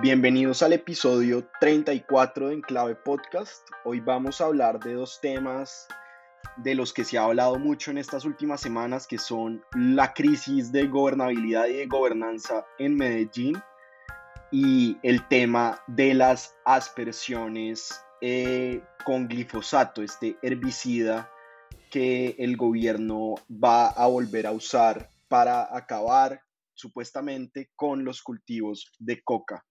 Bienvenidos al episodio 34 de Enclave Podcast. Hoy vamos a hablar de dos temas de los que se ha hablado mucho en estas últimas semanas, que son la crisis de gobernabilidad y de gobernanza en Medellín y el tema de las aspersiones eh, con glifosato, este herbicida que el gobierno va a volver a usar para acabar supuestamente con los cultivos de coca.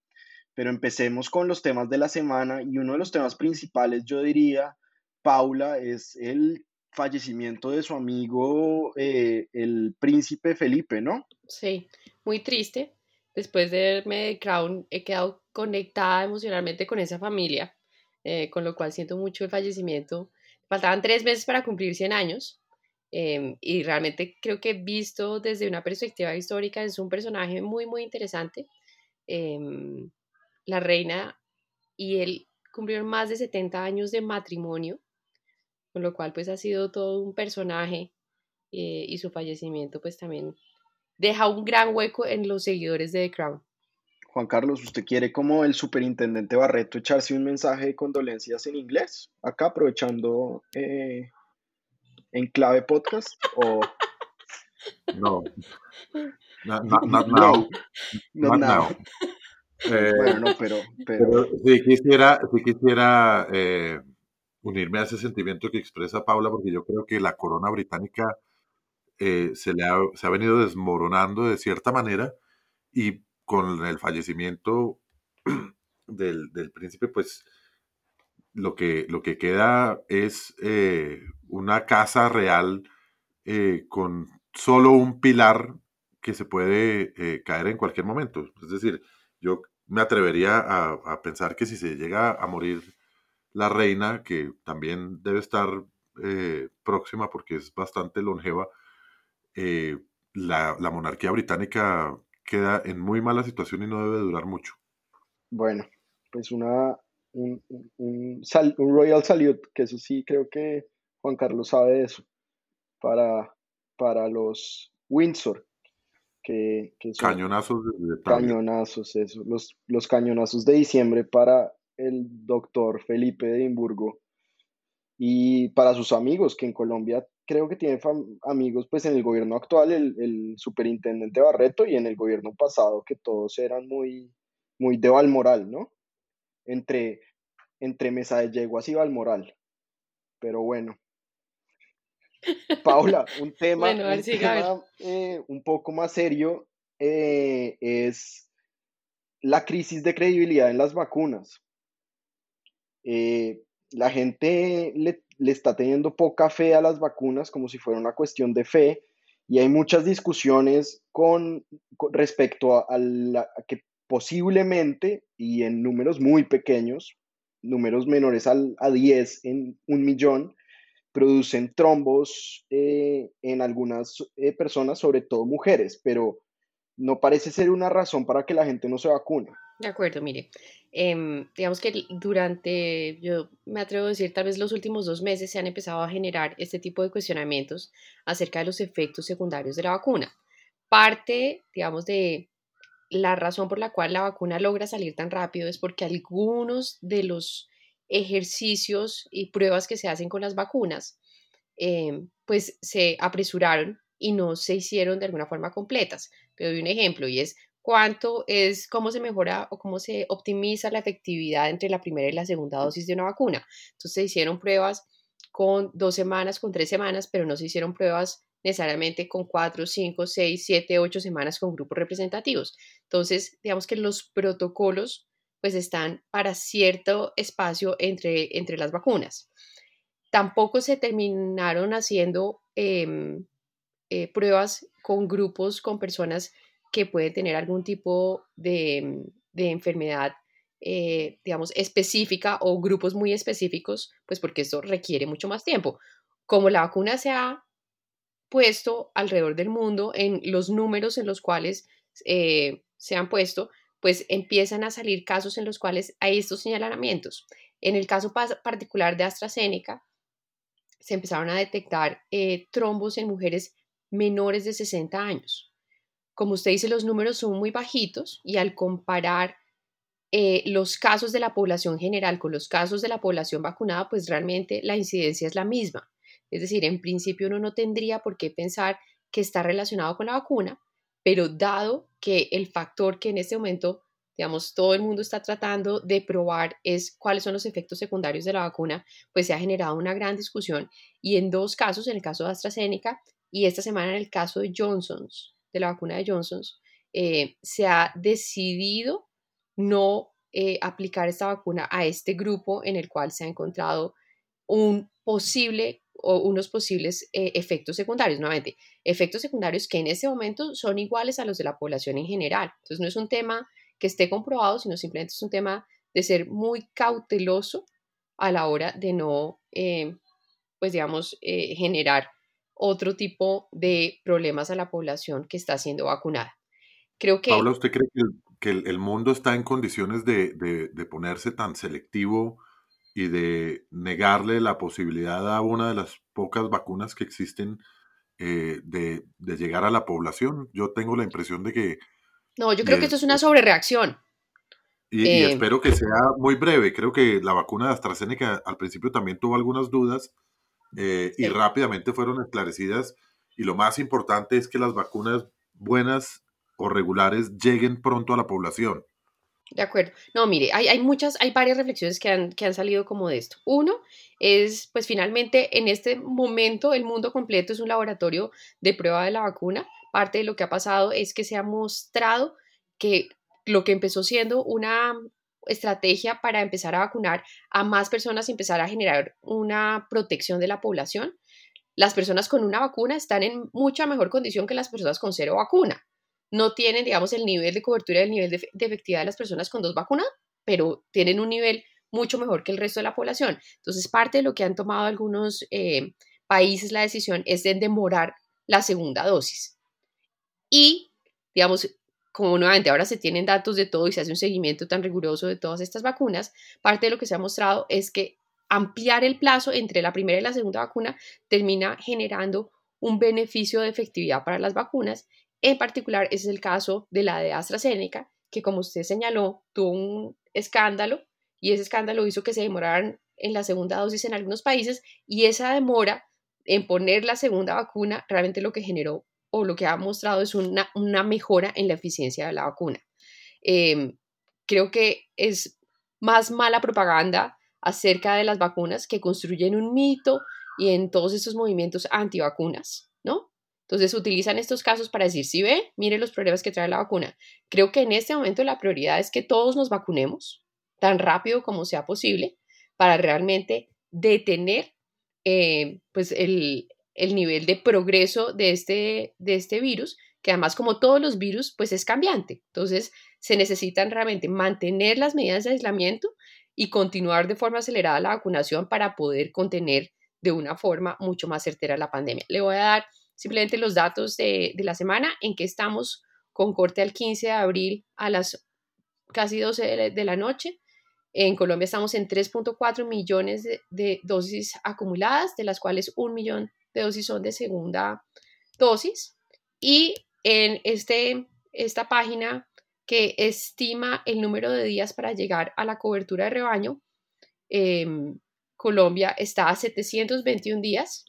Pero empecemos con los temas de la semana y uno de los temas principales, yo diría, Paula, es el fallecimiento de su amigo, eh, el príncipe Felipe, ¿no? Sí, muy triste. Después de verme de Crown, he quedado conectada emocionalmente con esa familia, eh, con lo cual siento mucho el fallecimiento. Faltaban tres meses para cumplir 100 años. Em, y realmente creo que visto desde una perspectiva histórica es un personaje muy, muy interesante. Em, la reina y él cumplieron más de 70 años de matrimonio, con lo cual pues ha sido todo un personaje eh, y su fallecimiento pues también deja un gran hueco en los seguidores de The Crown. Juan Carlos, ¿usted quiere como el superintendente Barreto echarse un mensaje de condolencias en inglés? Acá aprovechando eh, en clave podcast o... No. Not, now. Not, now. Eh, bueno, pero, pero... sí quisiera, sí quisiera eh, unirme a ese sentimiento que expresa Paula, porque yo creo que la corona británica eh, se, le ha, se ha venido desmoronando de cierta manera y con el fallecimiento del, del príncipe, pues lo que, lo que queda es una casa real con solo un pilar que se puede caer en cualquier momento. Es decir, yo me atrevería a, pensar que si se llega a morir la reina, que también debe estar eh, próxima porque es bastante longeva, eh, la, monarquía británica queda en muy mala situación y no debe durar mucho. Bueno, pues una, un, un, Royal Salute, que eso sí creo que Juan Carlos sabe de eso, para, para los Windsor, que, cañonazos de, cañonazos eso los, los cañonazos de diciembre para el doctor Felipe de Edimburgo y para sus amigos que en Colombia creo que tiene amigos pues en el gobierno actual el, el, superintendente Barreto y en el gobierno pasado que todos eran muy muy de Valmoral no entre entre Mesa de Yeguas y Valmoral pero bueno Paula, un tema, eh, un, poco más serio eh, es la crisis de credibilidad en las vacunas. Eh, la gente le, está teniendo poca fe a las vacunas como si fuera una cuestión de fe y hay muchas discusiones con, respecto a, la, que posiblemente y en números muy pequeños, números menores al, a 10 en un millón, producen trombos eh, en algunas eh, personas, sobre todo mujeres, pero no parece ser una razón para que la gente no se vacune. De acuerdo, mire, em, digamos que durante, yo me atrevo a decir, tal vez los últimos dos meses se han empezado a generar este tipo de cuestionamientos acerca de los efectos secundarios de la vacuna. Parte, digamos, de la razón por la cual la vacuna logra salir tan rápido es porque algunos de los ejercicios y pruebas que se hacen con las vacunas, eh, pues se apresuraron y no se hicieron de alguna forma completas. Te doy un ejemplo y es cuánto es, cómo se mejora o cómo se optimiza la efectividad entre la primera y la segunda dosis de una vacuna. Entonces se hicieron pruebas con dos semanas, con tres semanas, pero no se hicieron pruebas necesariamente con cuatro, cinco, seis, siete, ocho semanas con grupos representativos. Entonces, digamos que los protocolos pues están para cierto espacio entre, entre las vacunas. Tampoco se terminaron haciendo em, eh, pruebas con grupos, con personas que pueden tener algún tipo de, de enfermedad, eh, digamos, específica o grupos muy específicos, pues porque esto requiere mucho más tiempo. Como la vacuna se ha puesto alrededor del mundo en los números en los cuales eh, se han puesto, pues empiezan a salir casos en los cuales hay estos señalamientos. En el caso particular de AstraZeneca, se empezaron a detectar eh, trombos en mujeres menores de 60 años. Como usted dice, los números son muy bajitos y al comparar eh, los casos de la población general con los casos de la población vacunada, pues realmente la incidencia es la misma. Es decir, en principio uno no tendría por qué pensar que está relacionado con la vacuna, pero dado que el factor que en este momento, digamos, todo el mundo está tratando de probar es cuáles son los efectos secundarios de la vacuna, pues se ha generado una gran discusión y en dos casos, en el caso de AstraZeneca y esta semana en el caso de Johnson's, de la vacuna de Johnson's, eh, se ha decidido no eh, aplicar esta vacuna a este grupo en el cual se ha encontrado un posible o unos posibles eh, efectos secundarios, nuevamente, efectos secundarios que en este momento son iguales a los de la población en general. Entonces no es un tema que esté comprobado, sino simplemente es un tema de ser muy cauteloso a la hora de no, eh, pues digamos, eh, generar otro tipo de problemas a la población que está siendo vacunada. Creo que... Paula, ¿usted cree que el, mundo está en condiciones de, de ponerse tan selectivo y de negarle la posibilidad a una de las pocas vacunas que existen eh, de, llegar a la población. Yo tengo la impresión de que... No, yo creo que esto es una sobrereacción. Y, eh, espero que sea muy breve. Creo que la vacuna de AstraZeneca al principio también tuvo algunas dudas eh, y rápidamente fueron esclarecidas. Y lo más importante es que las vacunas buenas o regulares lleguen pronto a la población. De acuerdo. No, mire, hay, hay, muchas, hay varias reflexiones que han, que han salido como de esto. Uno es, pues finalmente, en este momento el mundo completo es un laboratorio de prueba de la vacuna. Parte de lo que ha pasado es que se ha mostrado que lo que empezó siendo una estrategia para empezar a vacunar a más personas y empezar a generar una protección de la población. Las personas con una vacuna están en mucha mejor condición que las personas con cero vacuna no tienen, digamos, el nivel de cobertura, el nivel de, efectividad de las personas con dos vacunas, pero tienen un nivel mucho mejor que el resto de la población. Entonces, parte de lo que han tomado algunos eh, países la decisión es de demorar la segunda dosis. Y, digamos, como nuevamente ahora se tienen datos de todo y se hace un seguimiento tan riguroso de todas estas vacunas, parte de lo que se ha mostrado es que ampliar el plazo entre la primera y la segunda vacuna termina generando un beneficio de efectividad para las vacunas en particular, ese es el caso de la de AstraZeneca, que como usted señaló, tuvo un escándalo y ese escándalo hizo que se demoraran en la segunda dosis en algunos países y esa demora en poner la segunda vacuna realmente lo que generó o lo que ha mostrado es una, mejora en la eficiencia de la vacuna. Em, creo que es más mala propaganda acerca de las vacunas que construyen un mito y en todos estos movimientos antivacunas, ¿no? Entonces utilizan estos casos para decir, si ve, mire los problemas que trae la vacuna. Creo que en este momento la prioridad es que todos nos vacunemos tan rápido como sea posible para realmente detener eh, pues el, nivel de progreso de este, de este virus, que además como todos los virus pues es cambiante. Entonces se necesitan realmente mantener las medidas de aislamiento y continuar de forma acelerada la vacunación para poder contener de una forma mucho más certera la pandemia. Le voy a dar simplemente los datos de, la semana en que estamos con corte al 15 de abril a las casi 12 de la, noche. En Colombia estamos en 3.4 millones de, dosis acumuladas, de las cuales un millón de dosis son de segunda dosis. Y en este, esta página que estima el número de días para llegar a la cobertura de rebaño, em, Colombia está a 721 días,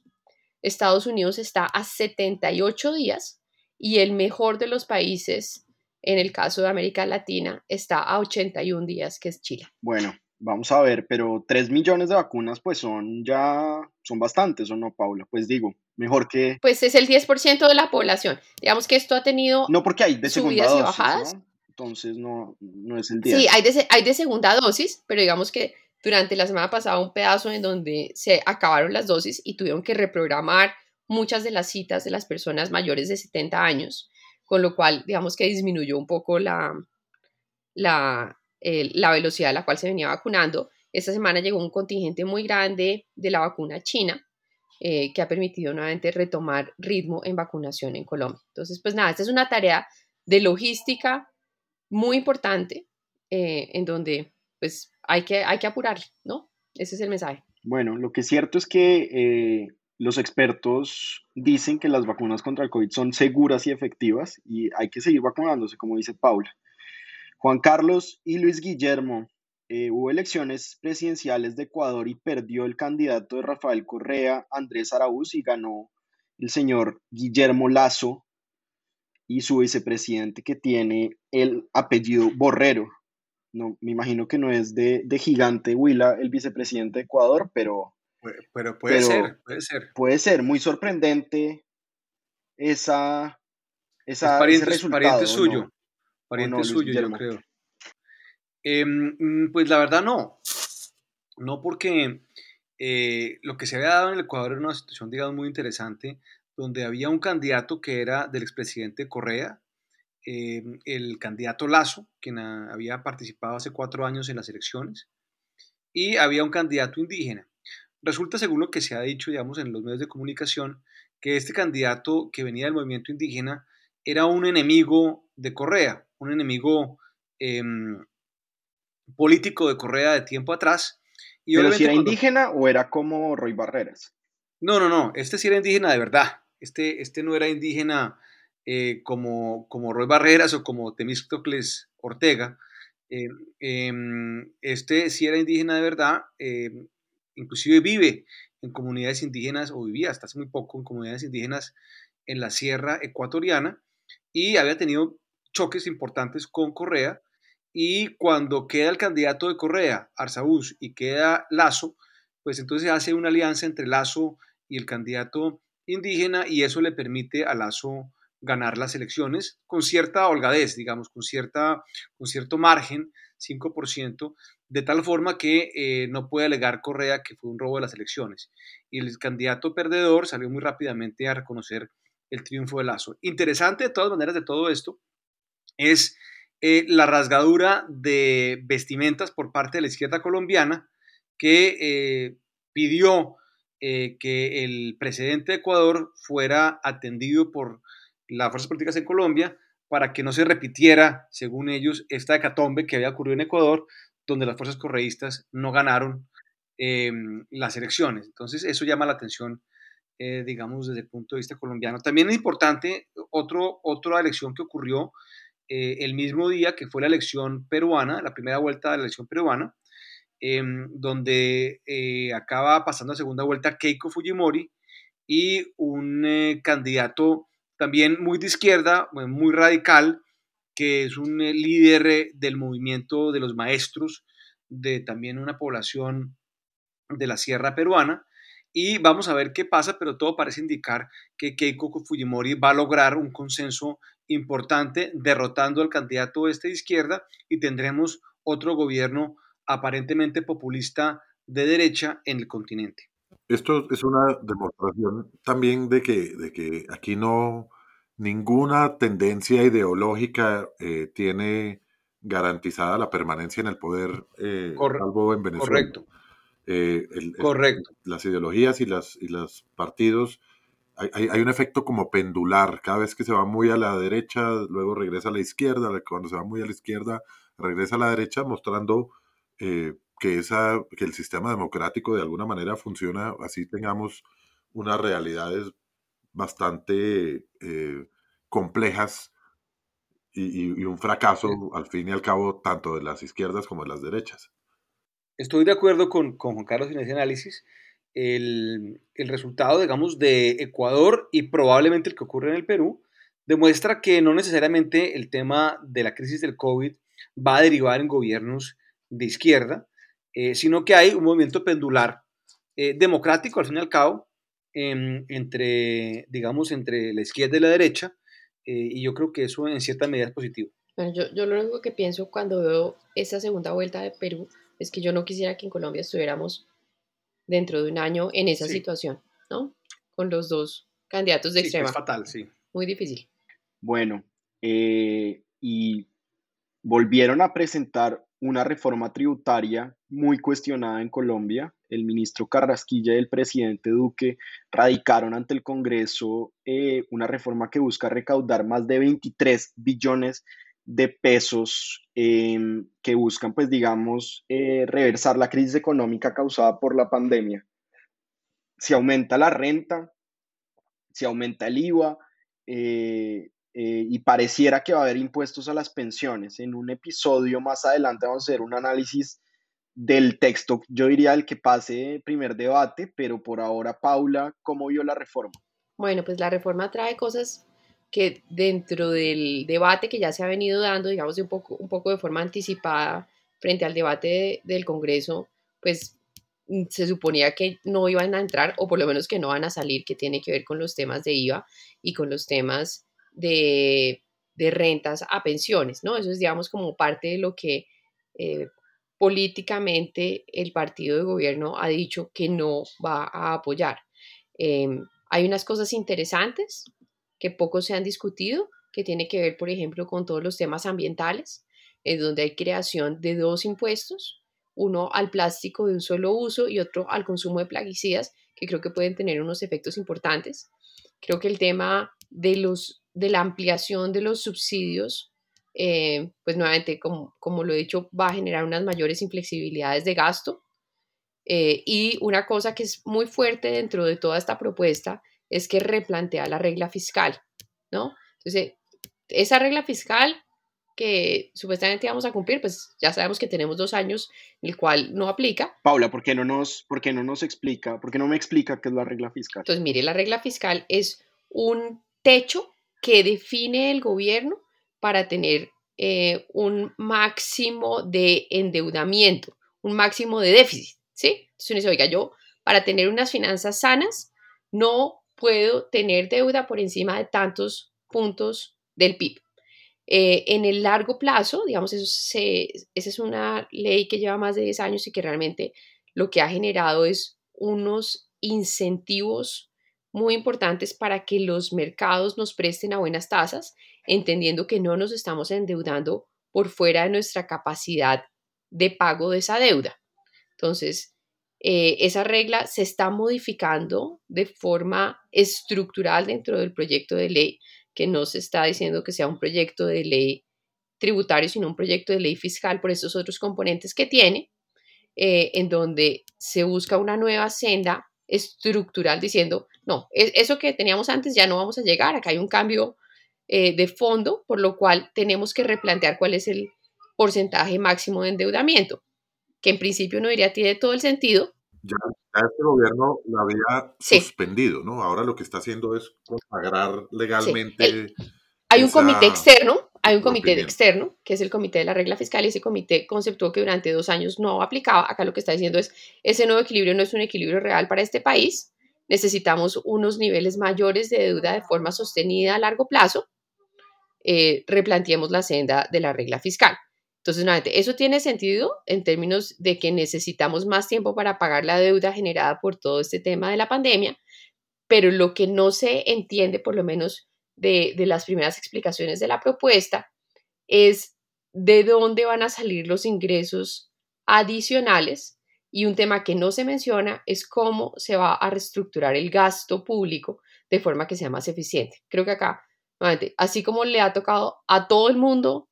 Estados Unidos está a 78 días y el mejor de los países, en el caso de América Latina, está a 81 días, que es Chile. Bueno, vamos a ver, pero 3 millones de vacunas pues son ya, son bastantes, ¿o no, Paula? Pues digo, mejor que... Pues es el 10% de la población. Digamos que esto ha tenido... No porque hay de segunda dosis, y bajadas. Entonces no, no es el 10. Sí, hay de, hay de segunda dosis, pero digamos que durante la semana pasada un pedazo en donde se acabaron las dosis y tuvieron que reprogramar muchas de las citas de las personas mayores de 70 años con lo cual digamos que disminuyó un poco la, la, la velocidad a la cual se venía vacunando. Esta semana llegó un contingente muy grande de la vacuna china, eh, que ha permitido nuevamente retomar ritmo en vacunación en Colombia. Entonces, pues nada, esta es una tarea de logística muy importante eh, en donde pues hay que, hay que apurarle, ¿no? Ese es el mensaje. Bueno, lo que es cierto es que eh, los expertos dicen que las vacunas contra el COVID son seguras y efectivas y hay que seguir vacunándose, como dice Paula. Juan Carlos y Luis Guillermo, eh, hubo elecciones presidenciales de Ecuador y perdió el candidato de Rafael Correa, Andrés Araúz, y ganó el señor Guillermo Lazo y su vicepresidente que tiene el apellido Borrero. No, me imagino que no es de, gigante Huila el vicepresidente de Ecuador, pero... Pero puede ser, puede ser. Puede ser, muy sorprendente esa... esa pariente, suyo, pariente suyo, yo creo. Em, mm, pues la verdad no. No porque eh, lo que se había dado en el Ecuador era una situación, digamos, muy interesante, donde había un candidato que era del expresidente Correa, em, el candidato Lazo, quien había participado hace cuatro años en las elecciones, y había un candidato indígena. Resulta, según lo que se ha dicho, digamos, en los medios de comunicación, que este candidato que venía del movimiento indígena era un enemigo de Correa, un enemigo em, político de Correa de tiempo atrás. Y ¿Pero si era indígena o era como Roy Barreras? No, no, no, este sí era indígena de verdad. Este, este no era indígena eh, como, como Roy Barreras o como Temístocles Ortega. Eh, em, este sí era indígena de verdad, em, inclusive vive en comunidades indígenas, o vivía hasta hace muy poco en comunidades indígenas en la sierra ecuatoriana, y había tenido choques importantes con Correa, y cuando queda el candidato de Correa, Arzaúz, y queda Lazo, pues entonces hace una alianza entre Lazo y el candidato indígena y eso le permite a Lazo ganar las elecciones con cierta holgadez, digamos, con, cierta, con cierto margen, 5%, de tal forma que eh, no puede alegar Correa que fue un robo de las elecciones. Y el candidato perdedor salió muy rápidamente a reconocer el triunfo de Lazo. Interesante de todas maneras de todo esto es eh, la rasgadura de vestimentas por parte de la izquierda colombiana que eh, pidió que el presidente de Ecuador fuera atendido por las fuerzas políticas en Colombia para que no se repitiera, según ellos, esta hecatombe que había ocurrido en Ecuador, donde las fuerzas correístas no ganaron em, las elecciones. Entonces, eso llama la atención, digamos, desde el punto de vista colombiano. También es importante otro, otra elección que ocurrió eh, el mismo día que fue la elección peruana, la primera vuelta de la elección peruana, em, donde eh, acaba pasando a segunda vuelta Keiko Fujimori y un eh, candidato también muy de izquierda, muy radical, que es un líder del movimiento de los maestros de también una población de la sierra peruana. Y vamos a ver qué pasa, pero todo parece indicar que Keiko Fujimori va a lograr un consenso importante derrotando al candidato este de izquierda y tendremos otro gobierno aparentemente populista de derecha en el continente. Esto es una demostración también de que, de que aquí no ninguna tendencia ideológica eh, tiene garantizada la permanencia en el poder, eh, salvo en Venezuela. Correcto. Eh, correcto. las ideologías y, las, y los partidos hay, un efecto como pendular. Cada vez que se va muy a la derecha, luego regresa a la izquierda. Cuando se va muy a la izquierda, regresa a la derecha, mostrando eh, que, esa, que el sistema democrático de alguna manera funciona. Así tengamos unas realidades bastante eh, complejas y, un fracaso, al fin y al cabo, tanto de las izquierdas como de las derechas. Estoy de acuerdo con, con Juan Carlos en ese análisis el, resultado, digamos, de Ecuador y probablemente el que ocurre en el Perú, demuestra que no necesariamente el tema de la crisis del COVID va a derivar en gobiernos de izquierda, eh, sino que hay un movimiento pendular eh, democrático, al fin y al cabo, em, entre, digamos, entre la izquierda y la derecha, eh, y yo creo que eso en cierta medida es positivo. yo, yo lo único que pienso cuando veo esa segunda vuelta de Perú es que yo no quisiera que en Colombia estuviéramos dentro de un año en esa situación, ¿no? Con los dos candidatos de extrema. Es fatal, sí. Muy difícil. Bueno, eh, y volvieron a presentar una reforma tributaria muy cuestionada en Colombia. El ministro Carrasquilla y el presidente Duque radicaron ante el Congreso eh, una reforma que busca recaudar más de 23 billones de pesos em, que buscan, pues digamos, eh, reversar la crisis económica causada por la pandemia. Si aumenta la renta, si aumenta el IVA, eh, eh, y pareciera que va a haber impuestos a las pensiones. En un episodio más adelante vamos a hacer un análisis del texto, yo diría el que pase primer debate, pero por ahora, Paula, ¿cómo vio la reforma? Bueno, pues la reforma trae cosas que dentro del debate que ya se ha venido dando, digamos, un poco, un poco de forma anticipada frente al debate del Congreso, pues mm, se suponía que no iban a entrar, o por lo menos que no van a salir, que tiene que ver con los temas de IVA y con los temas de, rentas a pensiones, ¿no? Eso es, digamos, como parte de lo que eh, políticamente el partido de gobierno ha dicho que no va a apoyar. Em, hay unas cosas interesantes que poco se han discutido, que tiene que ver, por ejemplo, con todos los temas ambientales, en donde hay creación de dos impuestos, uno al plástico de un solo uso y otro al consumo de plaguicidas, que creo que pueden tener unos efectos importantes. Creo que el tema de los de la ampliación de los subsidios, eh, pues nuevamente, como, como, lo he dicho, va a generar unas mayores inflexibilidades de gasto. Eh, y una cosa que es muy fuerte dentro de toda esta propuesta es que replantea la regla fiscal, ¿no? Entonces, esa regla fiscal que supuestamente vamos a cumplir, pues ya sabemos que tenemos dos años, el cual no aplica. Paula, ¿por qué no nos, por qué no nos explica, por qué no me explica qué es la regla fiscal? Entonces, mire, la regla fiscal es un techo que define el gobierno para tener eh, un máximo de endeudamiento, un máximo de déficit, ¿sí? Entonces oiga, yo para tener unas finanzas sanas no puedo tener deuda por encima de tantos puntos del PIB. Eh, en el largo plazo, digamos, eso esa es una ley que lleva más de 10 años y que realmente lo que ha generado es unos incentivos muy importantes para que los mercados nos presten a buenas tasas, entendiendo que no nos estamos endeudando por fuera de nuestra capacidad de pago de esa deuda. Entonces, eh, esa regla se está modificando de forma estructural dentro del proyecto de ley, que no se está diciendo que sea un proyecto de ley tributario, sino un proyecto de ley fiscal por estos otros componentes que tiene, eh, en donde se busca una nueva senda estructural diciendo, no, eso que teníamos antes ya no vamos a llegar, acá hay un cambio eh, de fondo, por lo cual tenemos que replantear cuál es el porcentaje máximo de endeudamiento, que en principio no diría tiene todo el sentido. Ya, este gobierno lo había suspendido, ¿no? Ahora lo que está haciendo es consagrar legalmente. hay un comité externo hay un comité externo, que es el comité de la regla fiscal, y ese comité conceptuó que durante dos años no aplicaba. Acá lo que está diciendo es, ese nuevo equilibrio no es un equilibrio real para este país. Necesitamos unos niveles mayores de deuda de forma sostenida a largo plazo. Eh, replanteemos la senda de la regla fiscal. Entonces, nuevamente, eso tiene sentido en términos de que necesitamos más tiempo para pagar la deuda generada por todo este tema de la pandemia, pero lo que no se entiende, por lo menos de, las primeras explicaciones de la propuesta es de dónde van a salir los ingresos adicionales y un tema que no se menciona es cómo se va a reestructurar el gasto público de forma que sea más eficiente. Creo que acá, así como le ha tocado a todo el mundo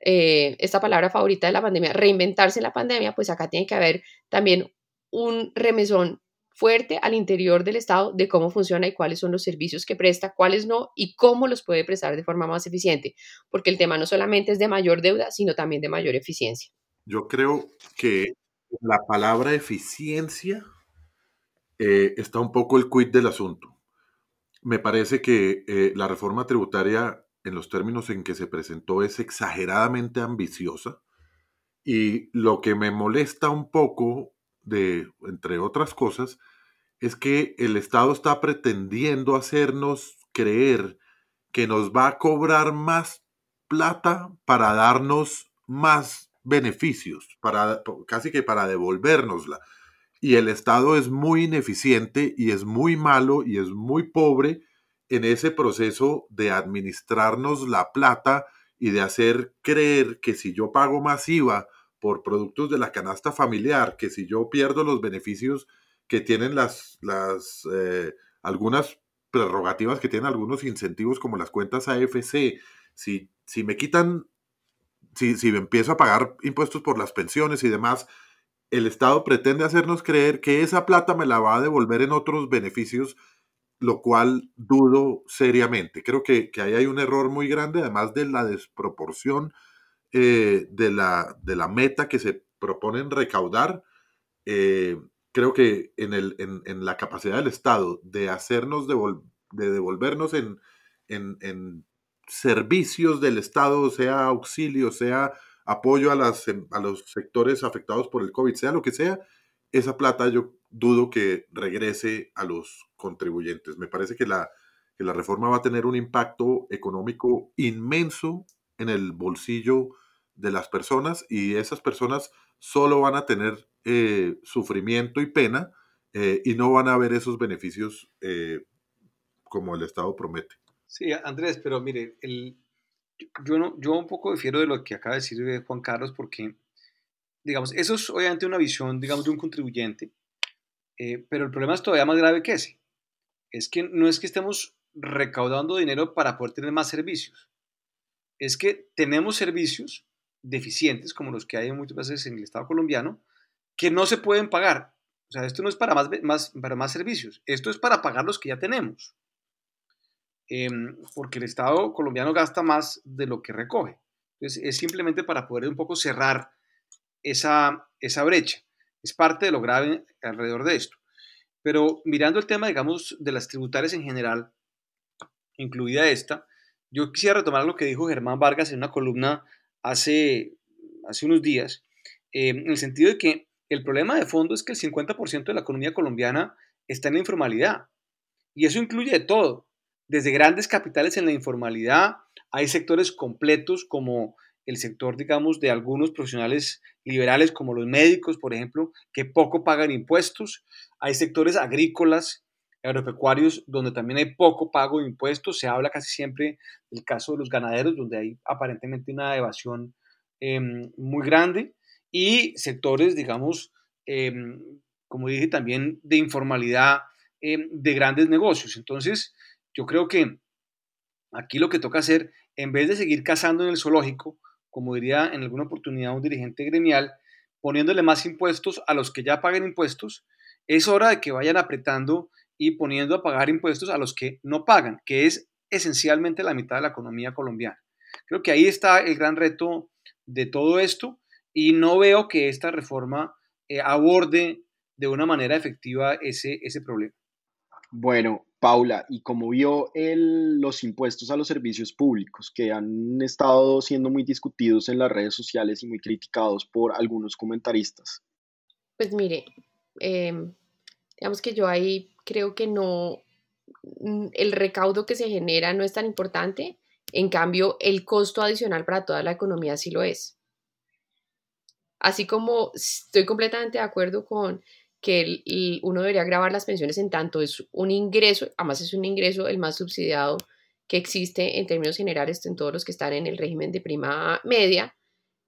eh, esta palabra favorita de la pandemia, reinventarse en la pandemia, pues acá tiene que haber también un remesón fuerte al interior del Estado de cómo funciona y cuáles son los servicios que presta, cuáles no y cómo los puede prestar de forma más eficiente, porque el tema no solamente es de mayor deuda, sino también de mayor eficiencia. Yo creo que la palabra eficiencia eh, está un poco el quid del asunto. Me parece que eh, la reforma tributaria, en los términos en que se presentó, es exageradamente ambiciosa. Y lo que me molesta un poco de, entre otras cosas, es que el Estado está pretendiendo hacernos creer que nos va a cobrar más plata para darnos más beneficios, para, casi que para devolvernosla. Y el Estado es muy ineficiente y es muy malo y es muy pobre en ese proceso de administrarnos la plata y de hacer creer que si yo pago más IVA por productos de la canasta familiar, que si yo pierdo los beneficios que tienen las, las eh, algunas prerrogativas que tienen algunos incentivos como las cuentas AFC, si, si me quitan, si, si empiezo a pagar impuestos por las pensiones y demás, el Estado pretende hacernos creer que esa plata me la va a devolver en otros beneficios, lo cual dudo seriamente. Creo que, ahí hay un error muy grande, además de la desproporción eh, de, la, de, la, meta que se proponen recaudar. Eh, creo que en, el, en, la capacidad del Estado de hacernos, de devolvernos en, en, servicios del Estado, sea auxilio, sea apoyo a, las, em, a los sectores afectados por el COVID, sea lo que sea, esa plata yo dudo que regrese a los contribuyentes. Me parece que la, que la reforma va a tener un impacto económico inmenso en el bolsillo de las personas y esas personas solo van a tener eh, sufrimiento y pena eh, y no van a ver esos beneficios eh, como el Estado promete. Sí, Andrés, pero mire, el, yo, no, yo un poco difiero de lo que acaba de decir Juan Carlos porque, digamos, eso es obviamente una visión, digamos, de un contribuyente, pero el problema es todavía más grave que ese. Es que no es que estemos recaudando dinero para poder tener más servicios. Es que tenemos servicios deficientes, como los que hay muchas veces en el Estado colombiano, que no se pueden pagar. O sea, esto no es para más, más, para más servicios, esto es para pagar los que ya tenemos. Em, porque el Estado colombiano gasta más de lo que recoge. Entonces, es simplemente para poder un poco cerrar esa, esa brecha. Es parte de lo grave alrededor de esto. Pero mirando el tema, digamos, de las tributarias en general, incluida esta, yo quisiera retomar lo que dijo Germán Vargas en una columna hace, hace unos días, eh, en el sentido de que el problema de fondo es que el 50% de la economía colombiana está en la informalidad. Y eso incluye todo, desde grandes capitales en la informalidad, hay sectores completos como el sector, digamos, de algunos profesionales liberales como los médicos, por ejemplo, que poco pagan impuestos. Hay sectores agrícolas, agropecuarios, donde también hay poco pago de impuestos. Se habla casi siempre del caso de los ganaderos, donde hay aparentemente una evasión em, muy grande. Y sectores, digamos, em, como dije, también de informalidad em, de grandes negocios. Entonces, yo creo que aquí lo que toca hacer, en vez de seguir cazando en el zoológico, como diría en alguna oportunidad un dirigente gremial, poniéndole más impuestos a los que ya pagan impuestos, es hora de que vayan apretando y poniendo a pagar impuestos a los que no pagan, que es esencialmente la mitad de la economía colombiana. Creo que ahí está el gran reto de todo esto y no veo que esta reforma eh, aborde de una manera efectiva ese, ese problema. Bueno, Paula, y como vio el, los impuestos a los servicios públicos que han estado siendo muy discutidos en las redes sociales y muy criticados por algunos comentaristas. Pues mire, em, digamos que yo ahí creo que no, mm, el recaudo que se genera no es tan importante, en cambio el costo adicional para toda la economía sí lo es. Así como estoy completamente de acuerdo con que uno debería grabar las pensiones en tanto es un ingreso, además es un ingreso el más subsidiado que existe en términos generales en todos los que están en el régimen de prima media,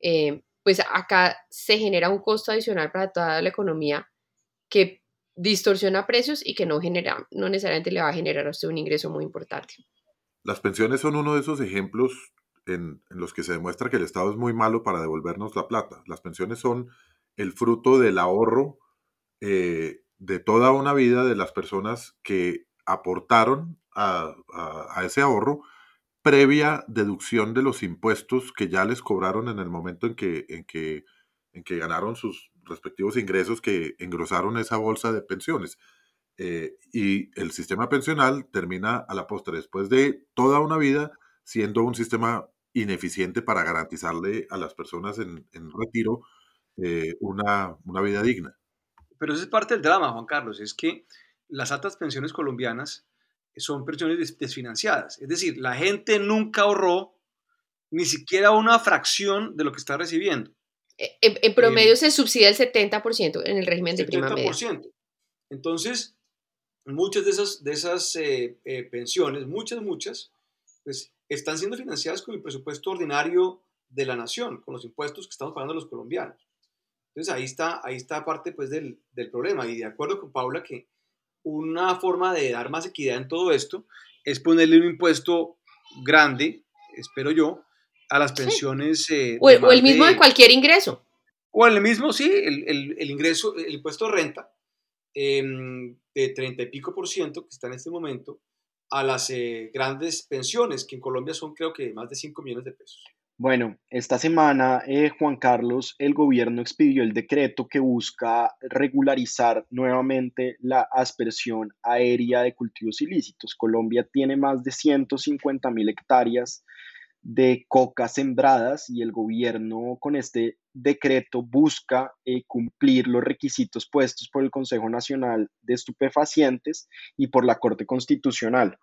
eh, pues acá se genera un costo adicional para toda la economía que distorsiona precios y que no genera, no necesariamente le va a generar a usted un ingreso muy importante. Las pensiones son uno de esos ejemplos en, los que se demuestra que el Estado es muy malo para devolvernos la plata. Las pensiones son el fruto del ahorro eh, de toda una vida de las personas que aportaron a, ese ahorro previa deducción de los impuestos que ya les cobraron en el momento en que, en que, en que ganaron sus respectivos ingresos que engrosaron esa bolsa de pensiones. Eh, y el sistema pensional termina a la postre, después de toda una vida, siendo un sistema ineficiente para garantizarle a las personas en, retiro eh, una, una vida digna. Pero eso es parte del drama, Juan Carlos, es que las altas pensiones colombianas son pensiones desfinanciadas. Es decir, la gente nunca ahorró ni siquiera una fracción de lo que está recibiendo. Eh, en, promedio se subsidia el 70% en el régimen de prima media. Entonces, muchas de esas, de esas eh, eh, pensiones, muchas, muchas, pues están siendo financiadas con el presupuesto ordinario de la nación, con los impuestos que estamos pagando los colombianos. Entonces ahí está, ahí está parte pues del, del problema. Y de acuerdo con Paula que una forma de dar más equidad en todo esto es ponerle un impuesto grande, espero yo, a las pensiones. Eh, o, el mismo de, cualquier ingreso. O el mismo, sí, el, el, ingreso, el impuesto de renta em, de 30 y pico por ciento que está en este momento a las eh, grandes pensiones, que en Colombia son creo que más de 5 millones de pesos. Bueno, esta semana, eh, Juan Carlos, el gobierno expidió el decreto que busca regularizar nuevamente la aspersión aérea de cultivos ilícitos. Colombia tiene más de 150 mil hectáreas de coca sembradas y el gobierno con este decreto busca eh, cumplir los requisitos puestos por el Consejo Nacional de Estupefacientes y por la Corte Constitucional.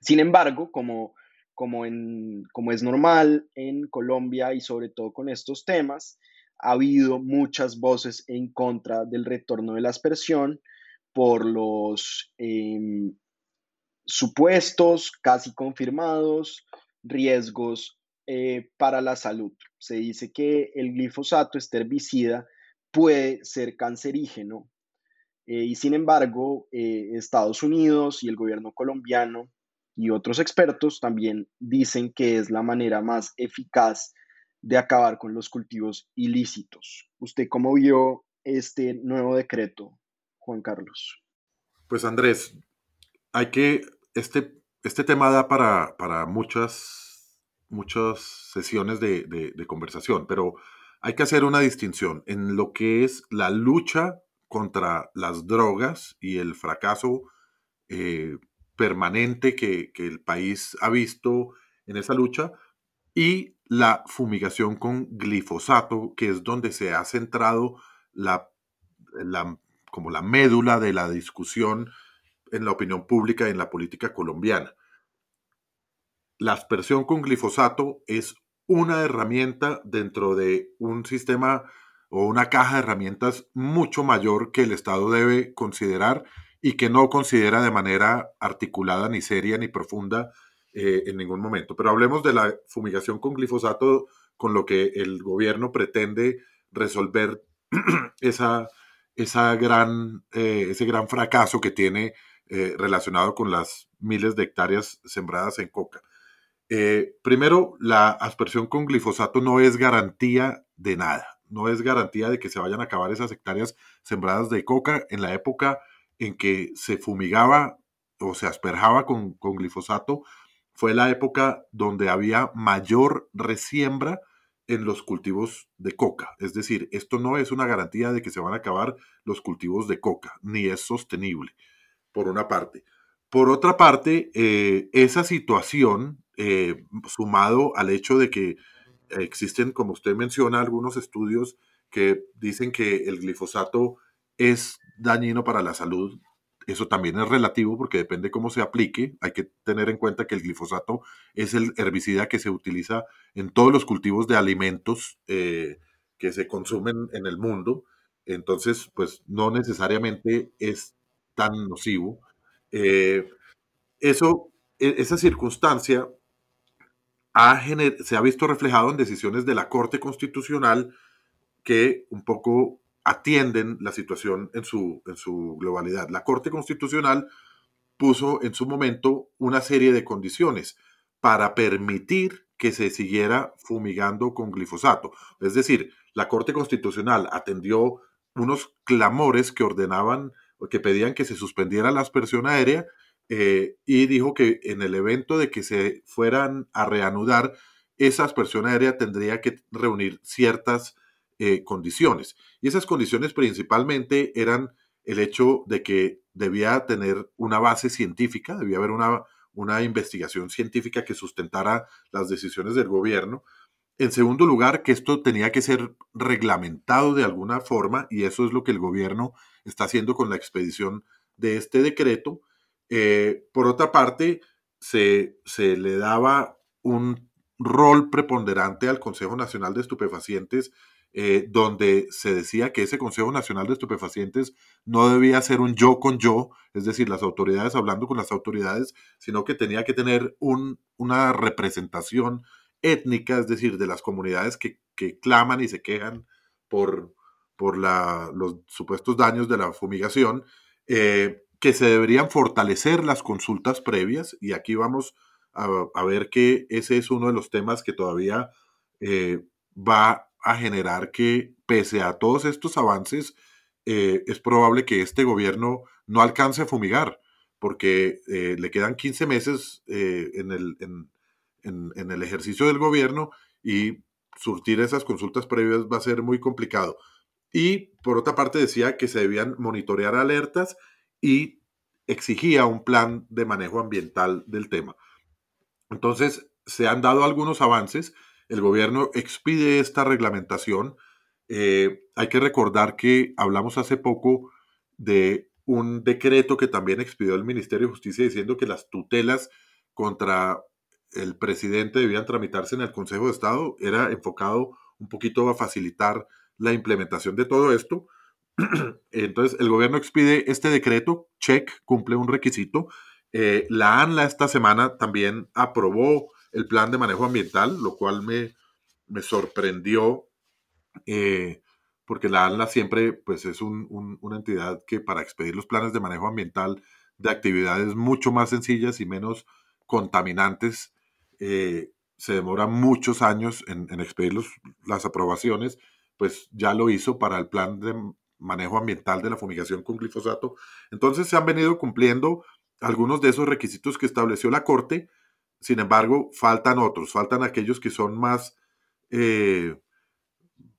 Sin embargo, como como, en, como es normal en Colombia y sobre todo con estos temas, ha habido muchas voces en contra del retorno de la aspersión por los em, supuestos, casi confirmados, riesgos eh, para la salud. Se dice que el glifosato, este herbicida, puede ser cancerígeno eh, y sin embargo eh, Estados Unidos y el gobierno colombiano y otros expertos también dicen que es la manera más eficaz de acabar con los cultivos ilícitos. ¿Usted cómo vio este nuevo decreto, Juan Carlos? Pues Andrés, hay que, este, este tema da para, para muchas, muchas sesiones de, de, conversación, pero hay que hacer una distinción en lo que es la lucha contra las drogas y el fracaso eh, permanente que, el país ha visto en esa lucha y la fumigación con glifosato, que es donde se ha centrado la, como la médula de la discusión en la opinión pública y en la política colombiana. La aspersión con glifosato es una herramienta dentro de un sistema o una caja de herramientas mucho mayor que el Estado debe considerar y que no considera de manera articulada, ni seria, ni profunda eh, en ningún momento. Pero hablemos de la fumigación con glifosato, con lo que el gobierno pretende resolver esa, esa gran, eh, ese gran fracaso que tiene eh, relacionado con las miles de hectáreas sembradas en coca. primero, la aspersión con glifosato no es garantía de nada, no es garantía de que se vayan a acabar esas hectáreas sembradas de coca en la época en que se fumigaba o se asperjaba con, glifosato fue la época donde había mayor resiembra en los cultivos de coca. Es decir, esto no es una garantía de que se van a acabar los cultivos de coca, ni es sostenible, por una parte. Por otra parte, eh, esa situación, eh, sumado al hecho de que existen, como usted menciona, algunos estudios que dicen que el glifosato es dañino para la salud. Eso también es relativo porque depende cómo se aplique. Hay que tener en cuenta que el glifosato es el herbicida que se utiliza en todos los cultivos de alimentos eh, que se consumen en el mundo. Entonces, pues no necesariamente es tan nocivo. Eh, eso, e, esa circunstancia se ha visto reflejado en decisiones de la Corte Constitucional que un poco atienden la situación en su, en su globalidad. La Corte Constitucional puso en su momento una serie de condiciones para permitir que se siguiera fumigando con glifosato. Es decir, la Corte Constitucional atendió unos clamores que ordenaban, que pedían que se suspendiera la aspersión aérea eh, y dijo que en el evento de que se fueran a reanudar, esa aspersión aérea tendría que reunir ciertas eh, condiciones. Y esas condiciones principalmente eran el hecho de que debía tener una base científica, debía haber una, una investigación científica que sustentara las decisiones del gobierno. En segundo lugar, que esto tenía que ser reglamentado de alguna forma, y eso es lo que el gobierno está haciendo con la expedición de este decreto. Eh, por otra parte, se, se le daba un rol preponderante al Consejo Nacional de Estupefacientes eh, donde se decía que ese Consejo Nacional de Estupefacientes no debía ser un yo con yo es decir, las autoridades hablando con las autoridades, sino que tenía que tener un, una representación étnica, es decir, de las comunidades que, claman y se quejan por, por los supuestos daños de la fumigación, eh, que se deberían fortalecer las consultas previas, y aquí vamos a, ver que ese es uno de los temas que todavía eh, va a generar que, pese a todos estos avances, eh, es probable que este gobierno no alcance a fumigar, porque eh, le quedan 15 meses en, el, en, el ejercicio del gobierno y surtir esas consultas previas va a ser muy complicado. Y por otra parte decía que se debían monitorear alertas y exigía un plan de manejo ambiental del tema. Entonces, se han dado algunos avances, el gobierno expide esta reglamentación. Eh, hay que recordar que hablamos hace poco de un decreto que también expidió el Ministerio de Justicia diciendo que las tutelas contra el presidente debían tramitarse en el Consejo de Estado. Era enfocado un poquito a facilitar la implementación de todo esto. Entonces, el gobierno expide este decreto, check, cumple un requisito, eh, la ANLA esta semana también aprobó el plan de manejo ambiental, lo cual me, me sorprendió, eh, porque la ANLA siempre pues, es una entidad que para expedir los planes de manejo ambiental de actividades mucho más sencillas y menos contaminantes, eh, se demora muchos años en, en expedir las aprobaciones, pues ya lo hizo para el plan de manejo ambiental de la fumigación con glifosato. Entonces se han venido cumpliendo algunos de esos requisitos que estableció la Corte, sin embargo, faltan otros, faltan aquellos que son más, eh,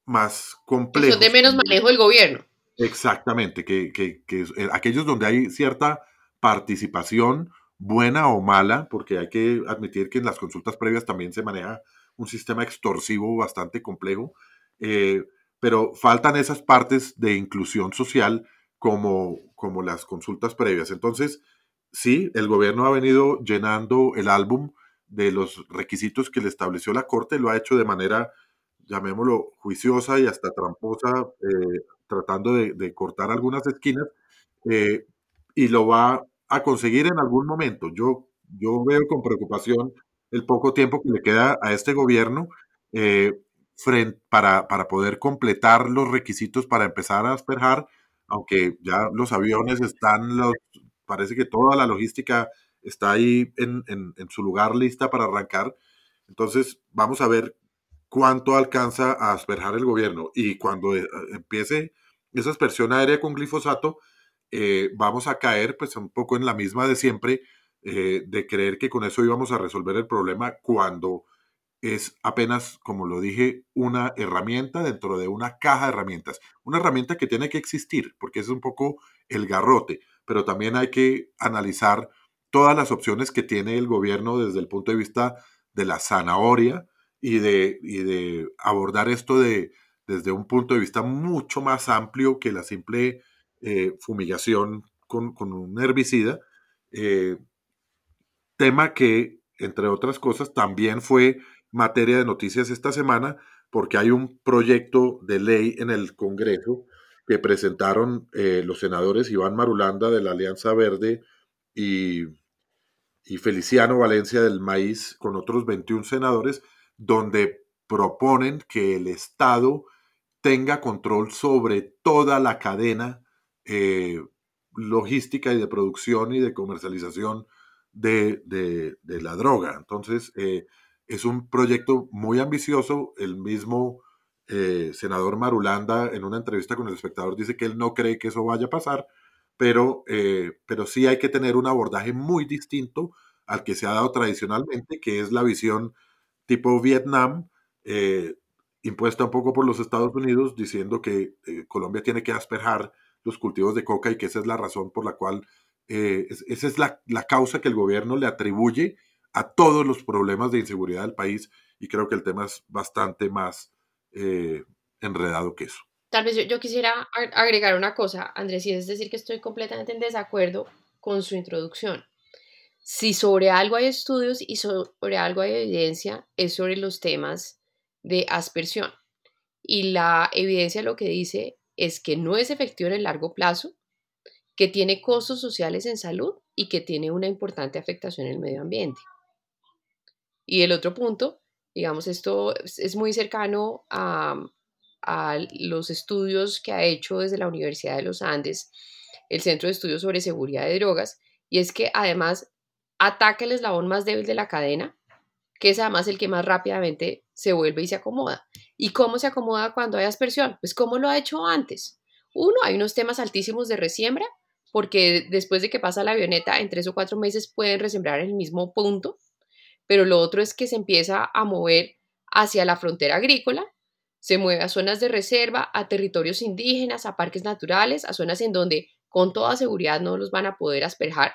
más complejos. son de menos manejo del gobierno. Exactamente, que, que, eh, aquellos donde hay cierta participación, buena o mala, porque hay que admitir que en las consultas previas también se maneja un sistema extorsivo bastante complejo, eh, pero faltan esas partes de inclusión social como, como las consultas previas. Entonces, sí, el gobierno ha venido llenando el álbum de los requisitos que le estableció la Corte, lo ha hecho de manera, llamémoslo, juiciosa y hasta tramposa, eh, tratando de, cortar algunas esquinas, eh, y lo va a conseguir en algún momento. Yo, yo veo con preocupación el poco tiempo que le queda a este gobierno eh, para, para poder completar los requisitos para empezar a asperjar, aunque ya los aviones están, los, parece que toda la logística está ahí en, su lugar lista para arrancar. Entonces, vamos a ver cuánto alcanza a asperjar el gobierno. Y cuando eh, empiece esa aspersión aérea con glifosato, eh, vamos a caer pues un poco en la misma de siempre, eh, de creer que con eso íbamos a resolver el problema cuando es apenas, como lo dije, una herramienta dentro de una caja de herramientas. Una herramienta que tiene que existir, porque es un poco el garrote pero también hay que analizar todas las opciones que tiene el gobierno desde el punto de vista de la zanahoria y de, de abordar esto de, desde un punto de vista mucho más amplio que la simple eh, fumigación con, un herbicida. Eh, tema que, entre otras cosas, también fue materia de noticias esta semana porque hay un proyecto de ley en el Congreso que presentaron eh, los senadores Iván Marulanda de la Alianza Verde y, y Feliciano Valencia del Maíz con otros 21 senadores, donde proponen que el Estado tenga control sobre toda la cadena eh, logística y de producción y de comercialización de, la droga. Entonces, eh, es un proyecto muy ambicioso. El mismo eh, senador Marulanda en una entrevista con el espectador dice que él no cree que eso vaya a pasar, pero, eh, pero sí hay que tener un abordaje muy distinto al que se ha dado tradicionalmente, que es la visión tipo Vietnam, eh, impuesta un poco por los Estados Unidos, diciendo que Colombia tiene que asperjar los cultivos de coca y que esa es la razón por la cual, esa es la, la causa que el gobierno le atribuye a todos los problemas de inseguridad del país y creo que el tema es bastante más eh, enredado que eso. Tal vez yo, quisiera agregar una cosa, Andrés, y es decir que estoy completamente en desacuerdo con su introducción. Si sobre algo hay estudios y sobre algo hay evidencia, es sobre los temas de aspersión. Y la evidencia lo que dice es que no es efectivo en el largo plazo, que tiene costos sociales en salud y que tiene una importante afectación en el medio ambiente. Y el otro punto, digamos, esto es muy cercano a, a los estudios que ha hecho desde la Universidad de los Andes el Centro de Estudios sobre Seguridad de Drogas, y es que además ataca el eslabón más débil de la cadena, que es además el que más rápidamente se vuelve y se acomoda. ¿Y cómo se acomoda cuando hay aspersión? Pues como lo ha hecho antes. Uno, hay unos temas altísimos de resiembra, porque después de que pasa la avioneta, en tres o cuatro meses pueden resembrar el mismo punto, pero lo otro es que se empieza a mover hacia la frontera agrícola, se mueve a zonas de reserva, a territorios indígenas, a parques naturales, a zonas en donde con toda seguridad no los van a poder asperjar.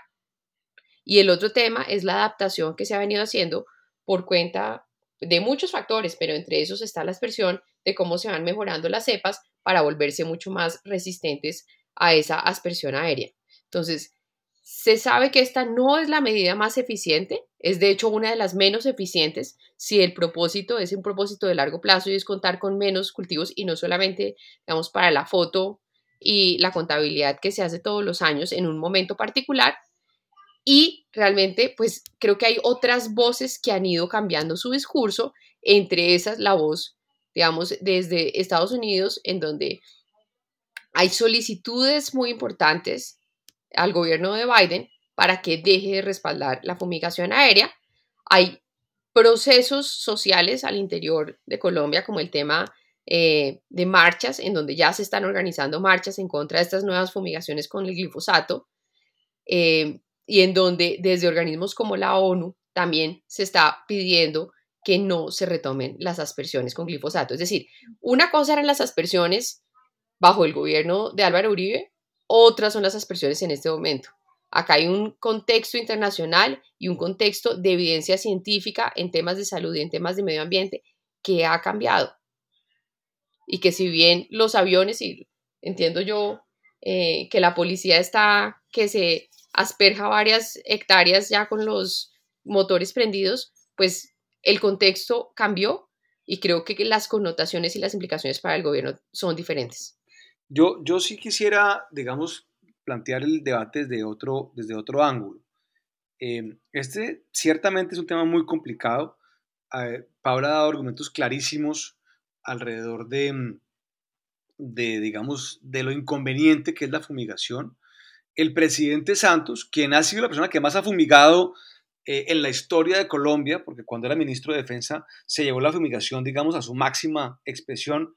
Y el otro tema es la adaptación que se ha venido haciendo por cuenta de muchos factores, pero entre esos está la aspersión de cómo se van mejorando las cepas para volverse mucho más resistentes a esa aspersión aérea. Entonces, se sabe que esta no es la medida más eficiente, es de hecho una de las menos eficientes si el propósito es un propósito de largo plazo y es contar con menos cultivos y no solamente, digamos, para la foto y la contabilidad que se hace todos los años en un momento particular. Y realmente, pues creo que hay otras voces que han ido cambiando su discurso, entre esas la voz, digamos, desde Estados Unidos, en donde hay solicitudes muy importantes al gobierno de Biden para que deje de respaldar la fumigación aérea. Hay procesos sociales al interior de Colombia, como el tema eh, de marchas, en donde ya se están organizando marchas en contra de estas nuevas fumigaciones con el glifosato, eh, y en donde desde organismos como la ONU también se está pidiendo que no se retomen las aspersiones con glifosato. Es decir, una cosa eran las aspersiones bajo el gobierno de Álvaro Uribe, otras son las aspersiones en este momento. Acá hay un contexto internacional y un contexto de evidencia científica en temas de salud y en temas de medio ambiente que ha cambiado y que si bien los aviones, y entiendo yo eh, que la policía está, que se asperja varias hectáreas ya con los motores prendidos, pues el contexto cambió y creo que las connotaciones y las implicaciones para el gobierno son diferentes. Yo, yo sí quisiera, digamos, plantear el debate desde otro, desde otro ángulo. Eh, este ciertamente es un tema muy complicado. Eh, Paula ha dado argumentos clarísimos alrededor de, mm, de, digamos, de lo inconveniente que es la fumigación. El presidente Santos, quien ha sido la persona que más ha fumigado eh, en la historia de Colombia, porque cuando era ministro de Defensa se llevó la fumigación, digamos, a su máxima expresión,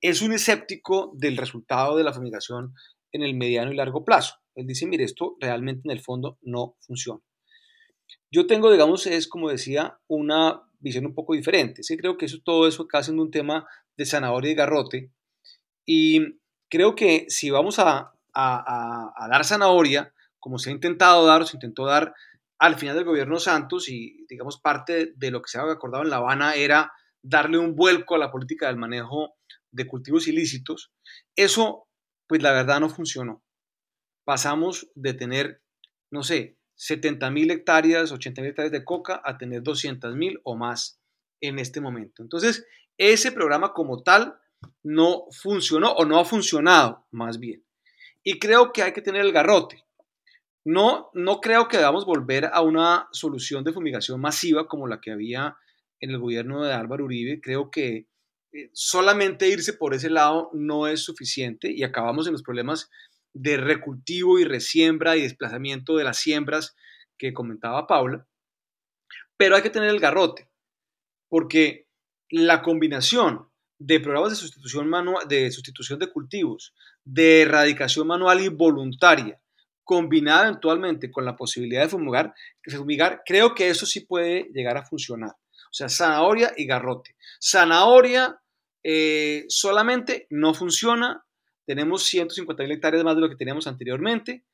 es un escéptico del resultado de la fumigación en el mediano y largo plazo. Él dice, mire, esto realmente en el fondo no funciona. Yo tengo, digamos, es como decía, una visión un poco diferente. Sí, creo que eso, todo eso acá siendo un tema de zanahoria y garrote. Y creo que si vamos a, dar zanahoria, como se ha intentado dar, o se intentó dar al final del gobierno Santos, y digamos parte de lo que se había acordado en La Habana era darle un vuelco a la política del manejo de cultivos ilícitos, eso, pues la verdad no funcionó. Pasamos de tener, no sé, 70 mil hectáreas, 80 mil hectáreas de coca a tener 200 mil o más en este momento. Entonces, ese programa como tal no funcionó o no ha funcionado más bien. Y creo que hay que tener el garrote. No, no creo que debamos volver a una solución de fumigación masiva como la que había en el gobierno de Álvaro Uribe. Creo que solamente irse por ese lado no es suficiente y acabamos en los problemas de recultivo y resiembra y desplazamiento de las siembras que comentaba Paula, pero hay que tener el garrote, porque la combinación de programas de sustitución, manual, de sustitución de cultivos, de erradicación manual y voluntaria, combinada eventualmente con la posibilidad de fumigar, fumigar, creo que eso sí puede llegar a funcionar. O sea, zanahoria y garrote. Zanahoria eh, solamente no funciona tenemos 150 mil hectáreas más de lo que teníamos anteriormente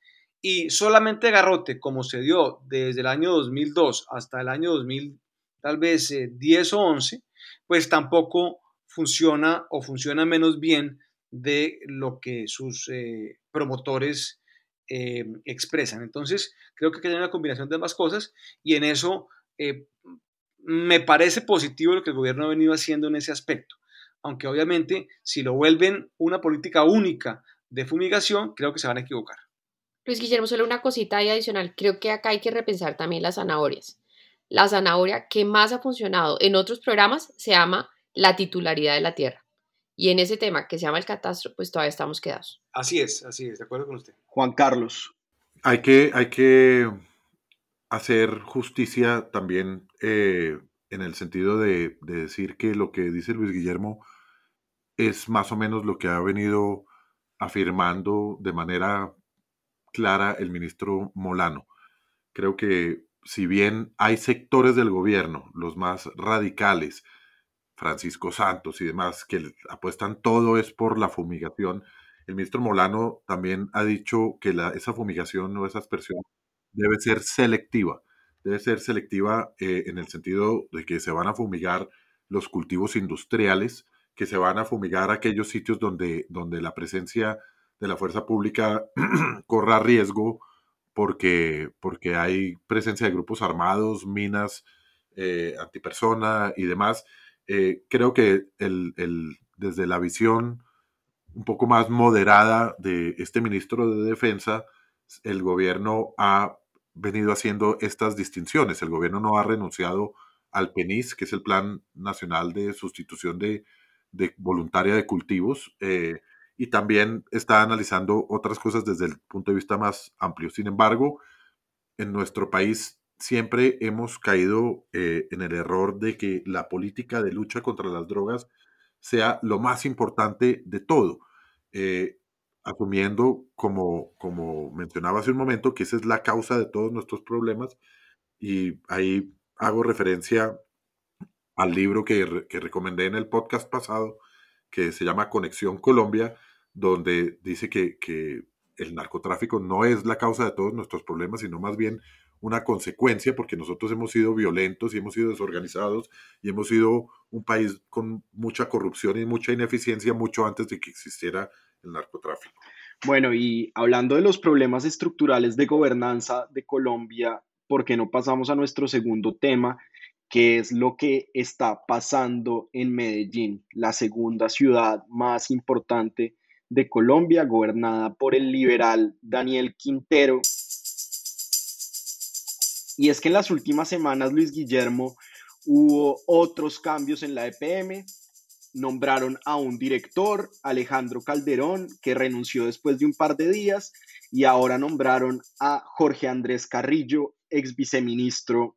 y solamente garrote, como se dio desde el año 2002 hasta el año 2000, tal vez 10 eh, o 11, pues tampoco funciona o funciona menos bien de lo que sus eh, promotores eh, expresan. Entonces, creo que hay una combinación de ambas cosas y en eso me parece positivo lo que el gobierno ha venido haciendo en ese aspecto aunque obviamente si lo vuelven una política única de fumigación, creo que se van a equivocar. Luis Guillermo, solo una cosita ahí adicional. Creo que acá hay que repensar también las zanahorias. La zanahoria que más ha funcionado en otros programas se llama la titularidad de la tierra. Y en ese tema que se llama el catastro, pues todavía estamos quedados. Así es, así es, de acuerdo con usted. Juan Carlos. Hay que, hay que hacer justicia también eh, en el sentido de, de, decir que lo que dice Luis Guillermo es más o menos lo que ha venido afirmando de manera clara el ministro Molano. Creo que si bien hay sectores del gobierno, los más radicales, Francisco Santos y demás, que apuestan todo es por la fumigación, el ministro Molano también ha dicho que esa fumigación o esa aspersión debe ser selectiva. Debe ser selectiva eh, en el sentido de que se van a fumigar los cultivos industriales, que se van a fumigar aquellos sitios donde, donde la presencia de la fuerza pública corra riesgo porque, porque hay presencia de grupos armados, minas eh, antipersona y demás. Eh, creo que el, el, desde la visión un poco más moderada de este ministro de Defensa, el gobierno ha venido haciendo estas distinciones. El gobierno no ha renunciado al PENIS, que es el Plan Nacional de Sustitución de, de Voluntaria de Cultivos, eh, y también está analizando otras cosas desde el punto de vista más amplio. Sin embargo, en nuestro país siempre hemos caído eh, en el error de que la política de lucha contra las drogas sea lo más importante de todo, eh, asumiendo, como, como mencionaba hace un momento, que esa es la causa de todos nuestros problemas. Y ahí hago referencia al libro que, que recomendé en el podcast pasado, que se llama Conexión Colombia, donde dice que, que, el narcotráfico no es la causa de todos nuestros problemas, sino más bien una consecuencia, porque nosotros hemos sido violentos y hemos sido desorganizados y hemos sido un país con mucha corrupción y mucha ineficiencia mucho antes de que existiera el narcotráfico. Bueno, y hablando de los problemas estructurales de gobernanza de Colombia, ¿por qué no pasamos a nuestro segundo tema, qué es lo que está pasando en Medellín, la segunda ciudad más importante de Colombia, gobernada por el liberal Daniel Quintero. Y es que en las últimas semanas, Luis Guillermo, hubo otros cambios en la EPM. Nombraron a un director, Alejandro Calderón, que renunció después de un par de días, y ahora nombraron a Jorge Andrés Carrillo, ex viceministro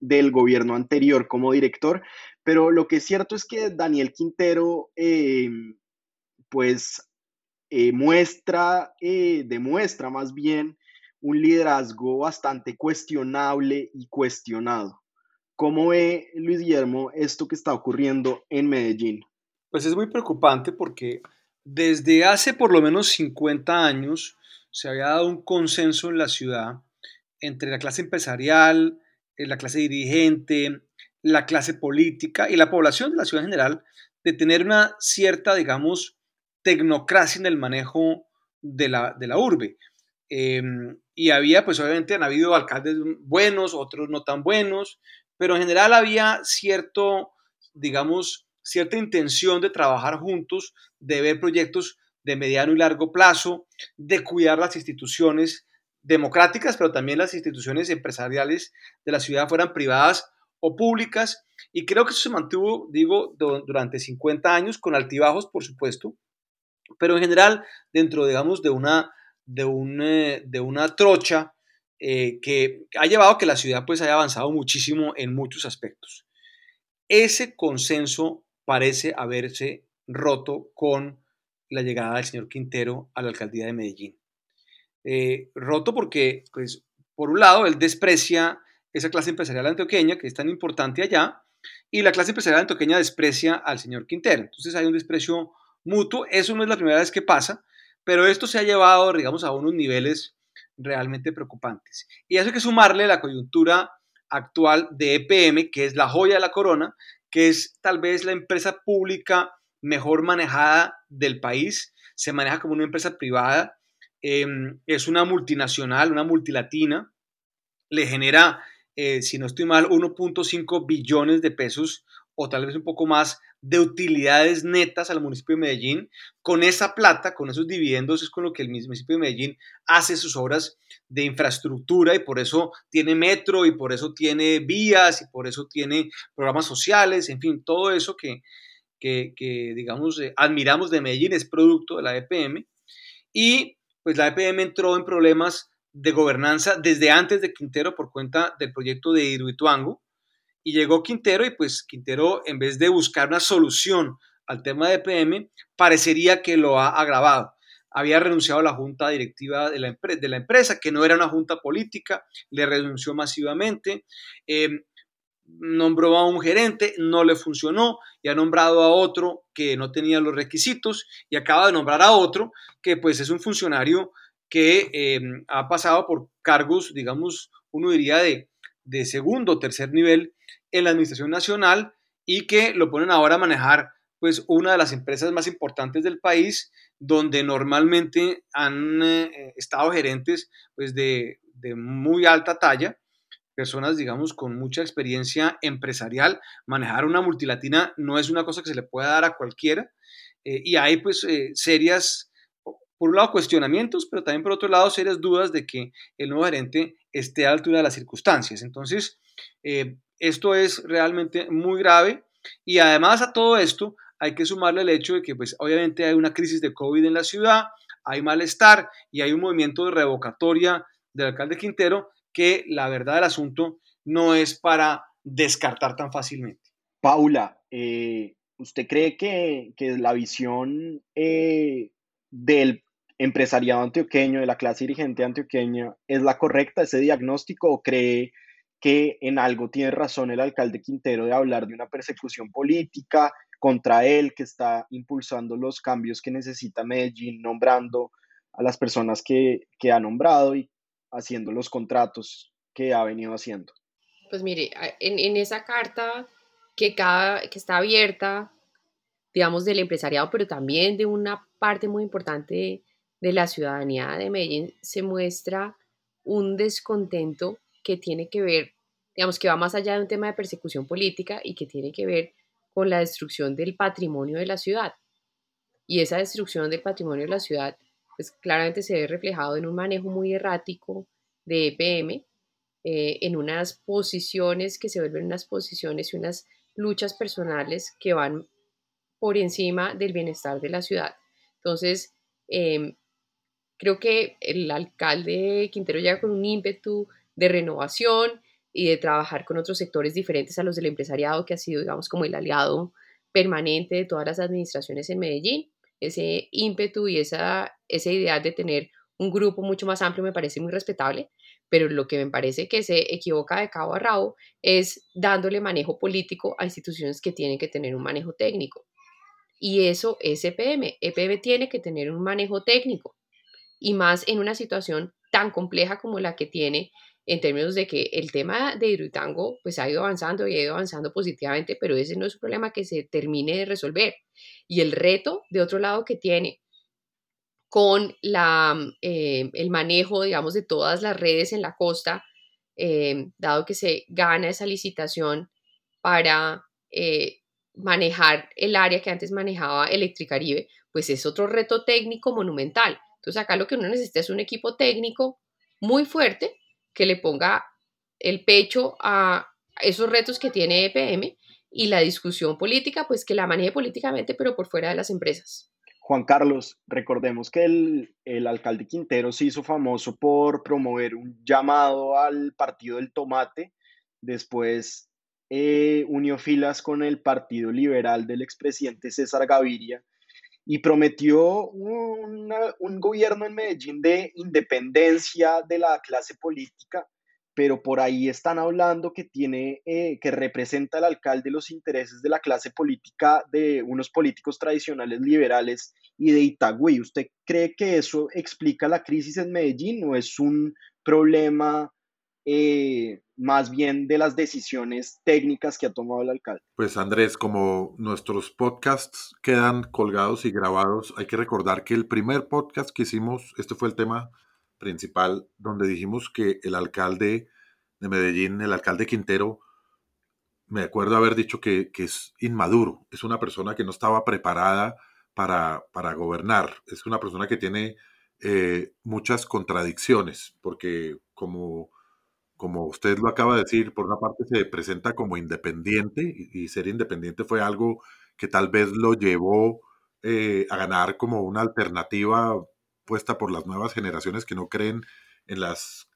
del gobierno anterior como director, pero lo que es cierto es que Daniel Quintero, eh, pues, eh, muestra, eh, demuestra más bien un liderazgo bastante cuestionable y cuestionado. ¿Cómo ve Luis Guillermo esto que está ocurriendo en Medellín? Pues es muy preocupante porque desde hace por lo menos 50 años se había dado un consenso en la ciudad entre la clase empresarial, eh, la clase dirigente, la clase política y la población de la ciudad en general de tener una cierta, digamos, tecnocracia en el manejo de la, de la urbe. Em, y había, pues obviamente habido alcaldes buenos, otros no tan buenos, pero en general había cierto, digamos, cierta intención de trabajar juntos, de ver proyectos de mediano y largo plazo, de cuidar las instituciones democráticas, pero también las instituciones empresariales de la ciudad fueran privadas o públicas. Y creo que eso se mantuvo, digo, durante 50 años, con altibajos, por supuesto, pero en general, dentro, digamos, de una, de eh, de una trocha eh, que ha llevado a que la ciudad pues haya avanzado muchísimo en muchos aspectos. Ese consenso parece haberse roto con la llegada del señor Quintero a la alcaldía de Medellín. Eh, roto porque, pues, por un lado, él desprecia esa clase empresarial antioqueña que es tan importante allá, y la clase empresarial antioqueña desprecia al señor Quintero. Entonces hay un desprecio mutuo. Eso no es la primera vez que pasa, pero esto se ha llevado, digamos, a unos niveles realmente preocupantes. Y eso que sumarle la coyuntura actual de EPM, que es la joya de la corona, que es tal vez la empresa pública mejor manejada del país, se maneja como una empresa privada. Em, es una multinacional, una multilatina, le genera, eh, si no estoy mal, 1.5 billones de pesos o tal vez un poco más de utilidades netas al municipio de Medellín. Con esa plata, con esos dividendos, es con lo que el municipio de Medellín hace sus obras de infraestructura y por eso tiene metro y por eso tiene vías y por eso tiene programas sociales, en fin, todo eso que, que, digamos, eh, admiramos de Medellín es producto de la EPM. Y pues la EPM entró en problemas de gobernanza desde antes de Quintero por cuenta del proyecto de Hidroituango. Y llegó Quintero y pues Quintero, en vez de buscar una solución al tema de EPM, parecería que lo ha agravado. Había renunciado a la junta directiva de la, de la empresa, que no era una junta política, le renunció masivamente. Em, nombró a un gerente, no le funcionó y ha nombrado a otro que no tenía los requisitos y acaba de nombrar a otro que pues es un funcionario que em, ha pasado por cargos, digamos, uno diría de, de segundo o tercer nivel en la Administración Nacional y que lo ponen ahora a manejar pues una de las empresas más importantes del país donde normalmente han eh, estado gerentes pues de, de muy alta talla personas, digamos, con mucha experiencia empresarial. Manejar una multilatina no es una cosa que se le pueda dar a cualquiera. Eh, y hay, pues, eh, serias, por un lado, cuestionamientos, pero también, por otro lado, serias dudas de que el nuevo gerente esté a la altura de las circunstancias. Entonces, eh, esto es realmente muy grave. Y además a todo esto, hay que sumarle el hecho de que, pues, obviamente hay una crisis de COVID en la ciudad, hay malestar y hay un movimiento de revocatoria del alcalde Quintero que la verdad del asunto no es para descartar tan fácilmente. Paula, eh, ¿usted cree que, la visión eh, del empresariado antioqueño, de la clase dirigente antioqueña, es la correcta, ese diagnóstico, o cree que en algo tiene razón el alcalde Quintero de hablar de una persecución política contra él, que está impulsando los cambios que necesita Medellín, nombrando a las personas que, que ha nombrado y haciendo los contratos que ha venido haciendo. Pues mire, en, esa carta que, cada, que está abierta, digamos, del empresariado, pero también de una parte muy importante de la ciudadanía de Medellín, se muestra un descontento que tiene que ver, digamos, que va más allá de un tema de persecución política y que tiene que ver con la destrucción del patrimonio de la ciudad. Y esa destrucción del patrimonio de la ciudad pues claramente se ve reflejado en un manejo muy errático de EPM, eh, en unas posiciones que se vuelven unas posiciones y unas luchas personales que van por encima del bienestar de la ciudad. Entonces, em, creo que el alcalde Quintero llega con un ímpetu de renovación y de trabajar con otros sectores diferentes a los del empresariado, que ha sido, digamos, como el aliado permanente de todas las administraciones en Medellín ese ímpetu y esa, esa idea de tener un grupo mucho más amplio me parece muy respetable, pero lo que me parece que se equivoca de cabo a rabo es dándole manejo político a instituciones que tienen que tener un manejo técnico. Y eso es EPM. EPM tiene que tener un manejo técnico y más en una situación tan compleja como la que tiene en términos de que el tema de Hidroitango pues ha ido avanzando y ha ido avanzando positivamente, pero ese no es un problema que se termine de resolver. Y el reto, de otro lado, que tiene con la, eh, el manejo, digamos, de todas las redes en la costa, eh, dado que se gana esa licitación para eh, manejar el área que antes manejaba Electricaribe, pues es otro reto técnico monumental. Entonces acá lo que uno necesita es un equipo técnico muy fuerte que le ponga el pecho a esos retos que tiene EPM y la discusión política, pues que la maneje políticamente, pero por fuera de las empresas. Juan Carlos, recordemos que el, alcalde Quintero se hizo famoso por promover un llamado al partido del tomate, después eh, unió filas con el Partido Liberal del expresidente César Gaviria y prometió un gobierno en Medellín de independencia de la clase política, pero por ahí están hablando que tiene, eh, que representa el alcalde los intereses de la clase política de unos políticos tradicionales liberales y de Itagüí. ¿Usted cree que eso explica la crisis en Medellín o es un problema eh, más bien de las decisiones técnicas que ha tomado el alcalde. Pues Andrés, como nuestros podcasts quedan colgados y grabados, hay que recordar que el primer podcast que hicimos, este fue el tema principal, donde dijimos que el alcalde de Medellín, el alcalde Quintero, me acuerdo haber dicho que, es inmaduro, es una persona que no estaba preparada para, para gobernar, es una persona que tiene eh, muchas contradicciones, porque como, como usted lo acaba de decir, por una parte se presenta como independiente y, ser independiente fue algo que tal vez lo llevó eh, a ganar como una alternativa puesta por las nuevas generaciones que no creen en las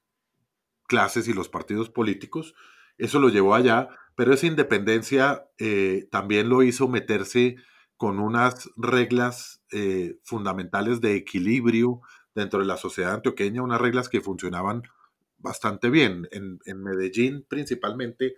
clases y los partidos políticos. Eso lo llevó allá, pero esa independencia eh, también lo hizo meterse con unas reglas eh, fundamentales de equilibrio dentro de la sociedad antioqueña, unas reglas que funcionaban bastante bien. En, en Medellín principalmente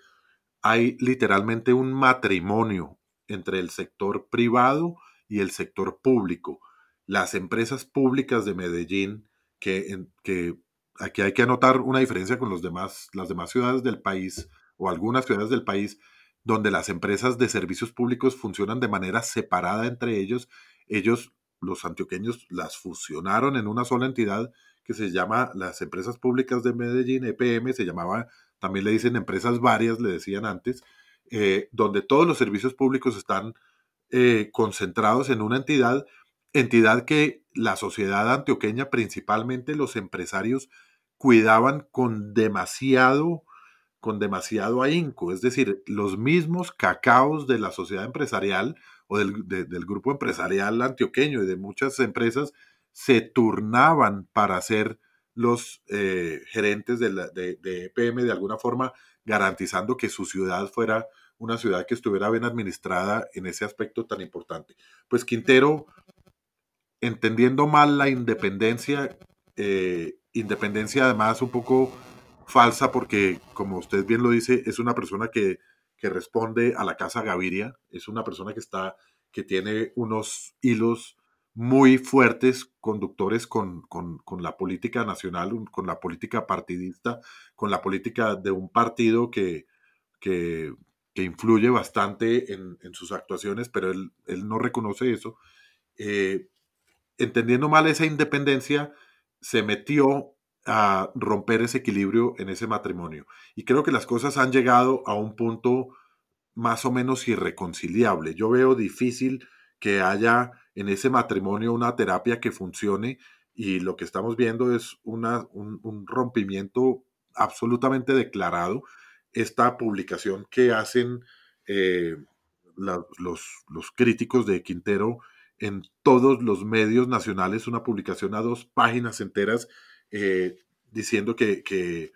hay literalmente un matrimonio entre el sector privado y el sector público. Las empresas públicas de Medellín, que, que aquí hay que anotar una diferencia con los demás, las demás ciudades del país o algunas ciudades del país, donde las empresas de servicios públicos funcionan de manera separada entre ellos. Ellos, los antioqueños, las fusionaron en una sola entidad que se llama las Empresas Públicas de Medellín, EPM, se llamaba, también le dicen empresas varias, le decían antes, eh, donde todos los servicios públicos están eh, concentrados en una entidad, entidad que la sociedad antioqueña, principalmente los empresarios, cuidaban con demasiado, con demasiado ahínco. Es decir, los mismos cacaos de la sociedad empresarial o del, grupo empresarial antioqueño y de muchas empresas se turnaban para ser los eh, gerentes de, la, de, EPM de alguna forma, garantizando que su ciudad fuera una ciudad que estuviera bien administrada en ese aspecto tan importante. Pues Quintero, entendiendo mal la independencia, eh, independencia además un poco falsa porque, como usted bien lo dice, es una persona que, que responde a la Casa Gaviria, es una persona que está, que tiene unos hilos muy fuertes conductores con, con, con, la política nacional, con la política partidista, con la política de un partido que, que, que influye bastante en, sus actuaciones, pero él, no reconoce eso. Eh, entendiendo mal esa independencia, se metió a romper ese equilibrio en ese matrimonio. Y creo que las cosas han llegado a un punto más o menos irreconciliable. Yo veo difícil que haya en ese matrimonio una terapia que funcione y lo que estamos viendo es una, un rompimiento absolutamente declarado. Esta publicación que hacen eh, los, críticos de Quintero en todos los medios nacionales, una publicación a dos páginas enteras eh, diciendo que, que,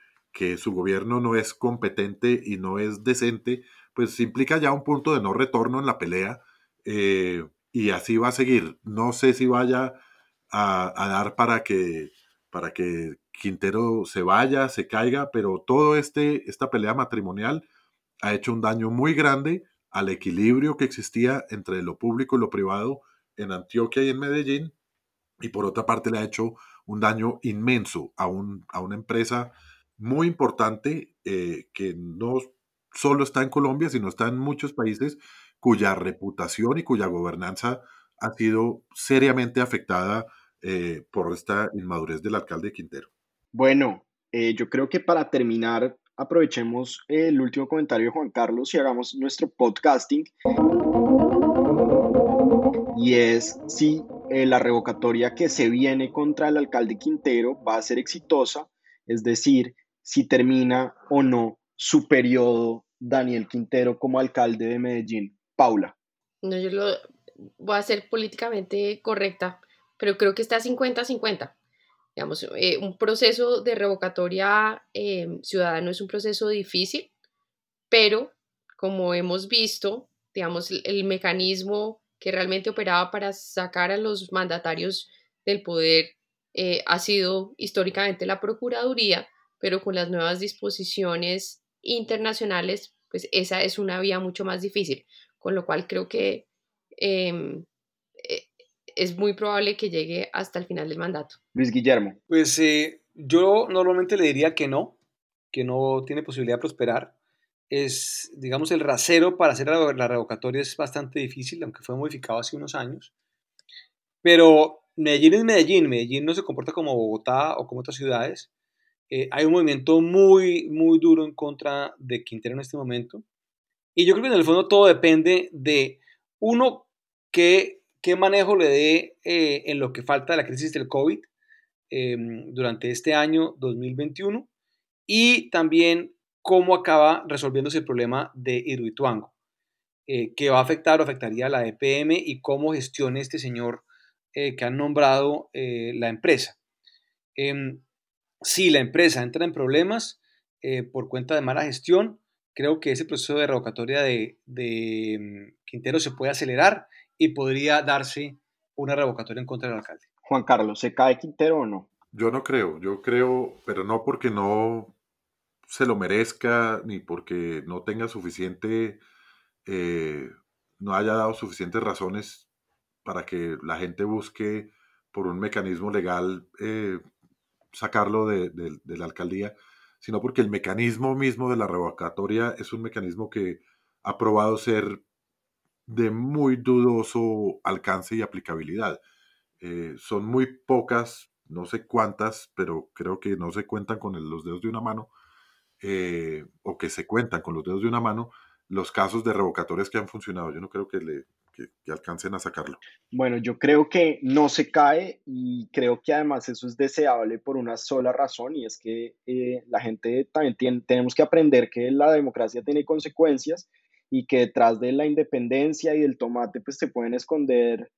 su gobierno no es competente y no es decente, pues implica ya un punto de no retorno en la pelea eh, y así va a seguir. No sé si vaya a, dar para que, para que Quintero se vaya, se caiga, pero todo este, esta pelea matrimonial ha hecho un daño muy grande al equilibrio que existía entre lo público y lo privado en Antioquia y en Medellín, y por otra parte le ha hecho un daño inmenso a, un, a una empresa muy importante eh, que no solo está en Colombia, sino está en muchos países cuya reputación y cuya gobernanza ha sido seriamente afectada eh, por esta inmadurez del alcalde Quintero. Bueno, eh, yo creo que para terminar, aprovechemos el último comentario de Juan Carlos y hagamos nuestro podcasting. Y es si eh, la revocatoria que se viene contra el alcalde Quintero va a ser exitosa, es decir, si termina o no su periodo Daniel Quintero como alcalde de Medellín. Paula. No, yo lo voy a ser políticamente correcta, pero creo que está 50-50. Digamos, eh, un proceso de revocatoria eh, ciudadano es un proceso difícil, pero como hemos visto, digamos, el, mecanismo que realmente operaba para sacar a los mandatarios del poder eh, ha sido históricamente la Procuraduría, pero con las nuevas disposiciones internacionales, pues esa es una vía mucho más difícil, con lo cual creo que em, es muy probable que llegue hasta el final del mandato. Luis Guillermo. Pues eh, yo normalmente le diría que no, que no tiene posibilidad de prosperar. Es, digamos, el rasero para hacer la revocatoria es bastante difícil, aunque fue modificado hace unos años. Pero Medellín es Medellín, Medellín no se comporta como Bogotá o como otras ciudades. Eh, hay un movimiento muy, muy duro en contra de Quintero en este momento. Y yo creo que en el fondo todo depende de, uno, qué, qué manejo le dé eh, en lo que falta de la crisis del COVID em, durante este año 2021 y también cómo acaba resolviéndose el problema de Hidroituango, eh, que va a afectar o afectaría a la EPM y cómo gestione este señor eh, que han nombrado eh, la empresa. Em, si la empresa entra en problemas por cuenta de mala gestión, creo que ese proceso de revocatoria de, de em, Quintero se puede acelerar y podría darse una revocatoria en contra del alcalde. Juan Carlos, ¿se cae Quintero o no? Yo no creo, yo creo, pero no porque no se lo merezca ni porque no tenga suficiente, eh, no haya dado suficientes razones para que la gente busque por un mecanismo legal eh, sacarlo de, la alcaldía, sino porque el mecanismo mismo de la revocatoria es un mecanismo que ha probado ser de muy dudoso alcance y aplicabilidad. Eh, son muy pocas, no sé cuántas, pero creo que no se cuentan con los dedos de una mano, eh, o que se cuentan con los dedos de una mano los casos de revocatorias que han funcionado. Yo no creo que, le, alcancen a sacarlo. Bueno, yo creo que no se cae y creo que además eso es deseable por una sola razón y es que eh, la gente también tiene, tenemos que aprender que la democracia tiene consecuencias y que detrás de la independencia y del tomate pues se pueden esconder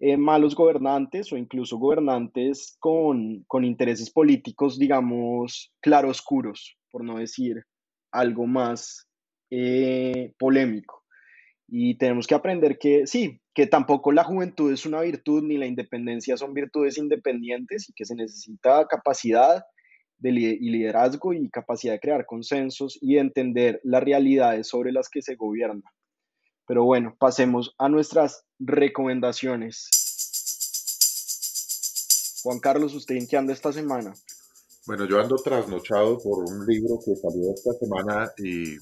eh, malos gobernantes o incluso gobernantes con, con intereses políticos, digamos, claroscuros por no decir algo más eh, polémico. Y tenemos que aprender que sí, que tampoco la juventud es una virtud ni la independencia son virtudes independientes y que se necesita capacidad de y liderazgo y capacidad de crear consensos y entender las realidades sobre las que se gobierna. Pero bueno, pasemos a nuestras recomendaciones. Juan Carlos, ¿usted en qué anda esta semana? Bueno, yo ando trasnochado por un libro que salió esta semana y,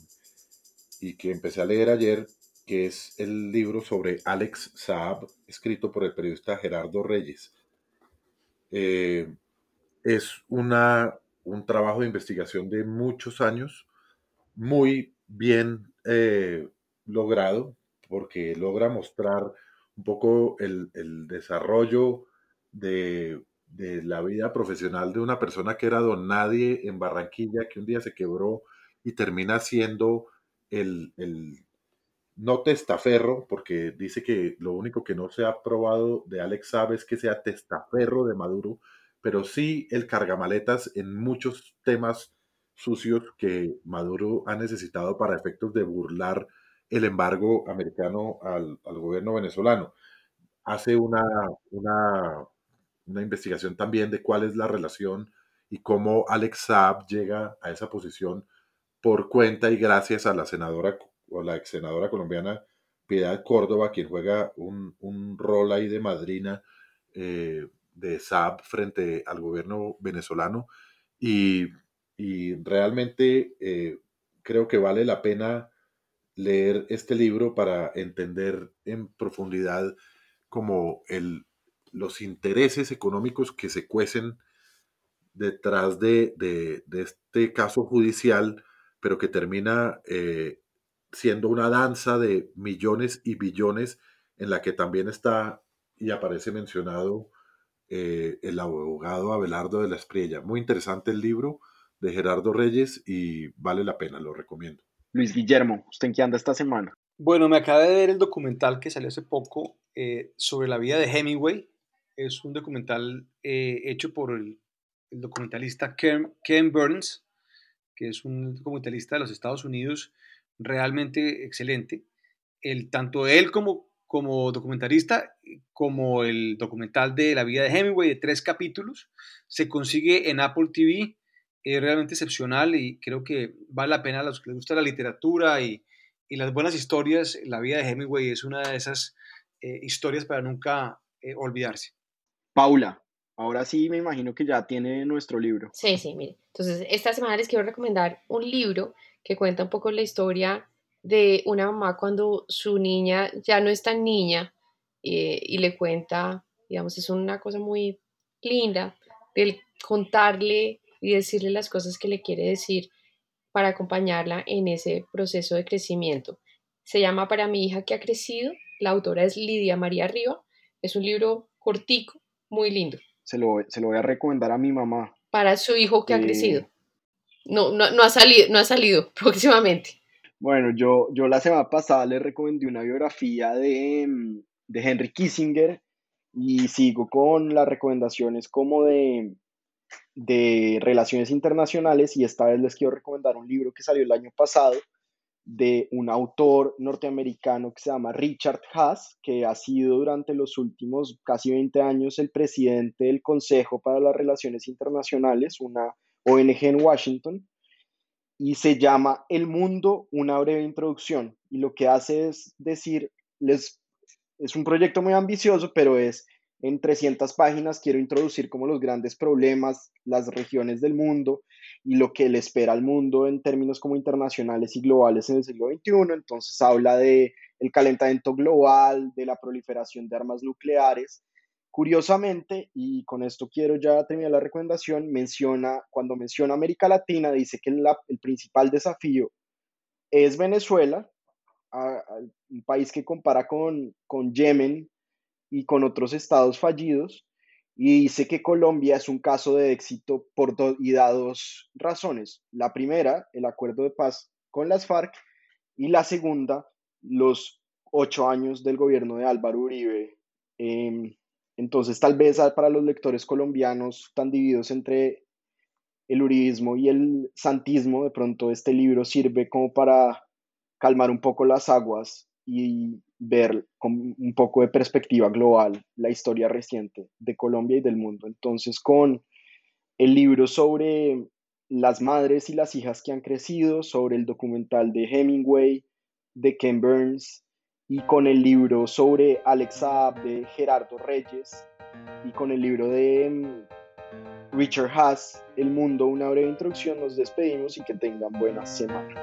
y que empecé a leer ayer, que es el libro sobre Alex Saab, escrito por el periodista Gerardo Reyes. Eh, es una, un trabajo de investigación de muchos años, muy bien eh, logrado, porque logra mostrar un poco el, el desarrollo de de la vida profesional de una persona que era don nadie en Barranquilla, que un día se quebró y termina siendo el, el no testaferro, porque dice que lo único que no se ha probado de Alex Saab es que sea testaferro de Maduro, pero sí el cargamaletas en muchos temas sucios que Maduro ha necesitado para efectos de burlar el embargo americano al, al gobierno venezolano. Hace una, una una investigación también de cuál es la relación y cómo Alex Saab llega a esa posición por cuenta y gracias a la senadora o la ex senadora colombiana Piedad Córdoba, quien juega un, rol ahí de madrina eh, de Saab frente al gobierno venezolano. Y, realmente eh, creo que vale la pena leer este libro para entender en profundidad como el, los intereses económicos que se cuecen detrás de, este caso judicial, pero que termina eh, siendo una danza de millones y billones en la que también está y aparece mencionado eh, el abogado Abelardo de la Espriella. Muy interesante el libro de Gerardo Reyes y vale la pena, lo recomiendo. Luis Guillermo, ¿usted en qué anda esta semana? Bueno, me acabé de ver el documental que salió hace poco eh, sobre la vida de Hemingway, es un documental eh, hecho por el, documentalista Ken, Burns, que es un documentalista de los Estados Unidos realmente excelente. El, tanto él como, como documentalista, como el documental de la vida de Hemingway de tres capítulos, se consigue en Apple TV. Es realmente excepcional y creo que vale la pena a los que les gusta la literatura y, las buenas historias. La vida de Hemingway es una de esas eh, historias para nunca eh, olvidarse. Paula, ahora sí me imagino que ya tiene nuestro libro. Sí, sí, mire. Entonces, esta semana les quiero recomendar un libro que cuenta un poco la historia de una mamá cuando su niña ya no es tan niña eh, y le cuenta, digamos, es una cosa muy linda, del contarle y decirle las cosas que le quiere decir para acompañarla en ese proceso de crecimiento. Se llama Para mi hija que ha crecido. La autora es Lidia María Riva. Es un libro cortico, muy lindo. Se lo, se lo voy a recomendar a mi mamá. Para su hijo que ha crecido. No, no, no, ha salido, no ha salido próximamente. Bueno, yo, yo la semana pasada le recomendé una biografía de, mm, de Henry Kissinger y sigo con las recomendaciones como de, de relaciones internacionales y esta vez les quiero recomendar un libro que salió el año pasado de un autor norteamericano que se llama Richard Haas, que ha sido durante los últimos casi 20 años el presidente del Consejo para las Relaciones Internacionales, una ONG en Washington, y se llama El Mundo, una breve introducción. Y lo que hace es decir, les, es un proyecto muy ambicioso, pero es en 300 páginas quiero introducir como los grandes problemas, las regiones del mundo y lo que le espera al mundo en términos como internacionales y globales en el siglo XXI. Entonces habla de el calentamiento global, de la proliferación de armas nucleares. Curiosamente, y con esto quiero ya terminar la recomendación, menciona, cuando menciona América Latina, dice que el principal desafío es Venezuela, un país que compara con, con Yemen y con otros estados fallidos y dice que Colombia es un caso de éxito por y da dos razones. La primera, el acuerdo de paz con las FARC y la segunda, los ocho años del gobierno de Álvaro Uribe. Em, entonces, tal vez para los lectores colombianos tan divididos entre el uribismo y el santismo, de pronto este libro sirve como para calmar un poco las aguas y ver con un poco de perspectiva global la historia reciente de Colombia y del mundo. Entonces, con el libro sobre las madres y las hijas que han crecido, sobre el documental de Hemingway, de Ken Burns, y con el libro sobre Alex Saab de Gerardo Reyes, y con el libro de mm, Richard Haas, El Mundo, una breve introducción, nos despedimos y que tengan buena semana.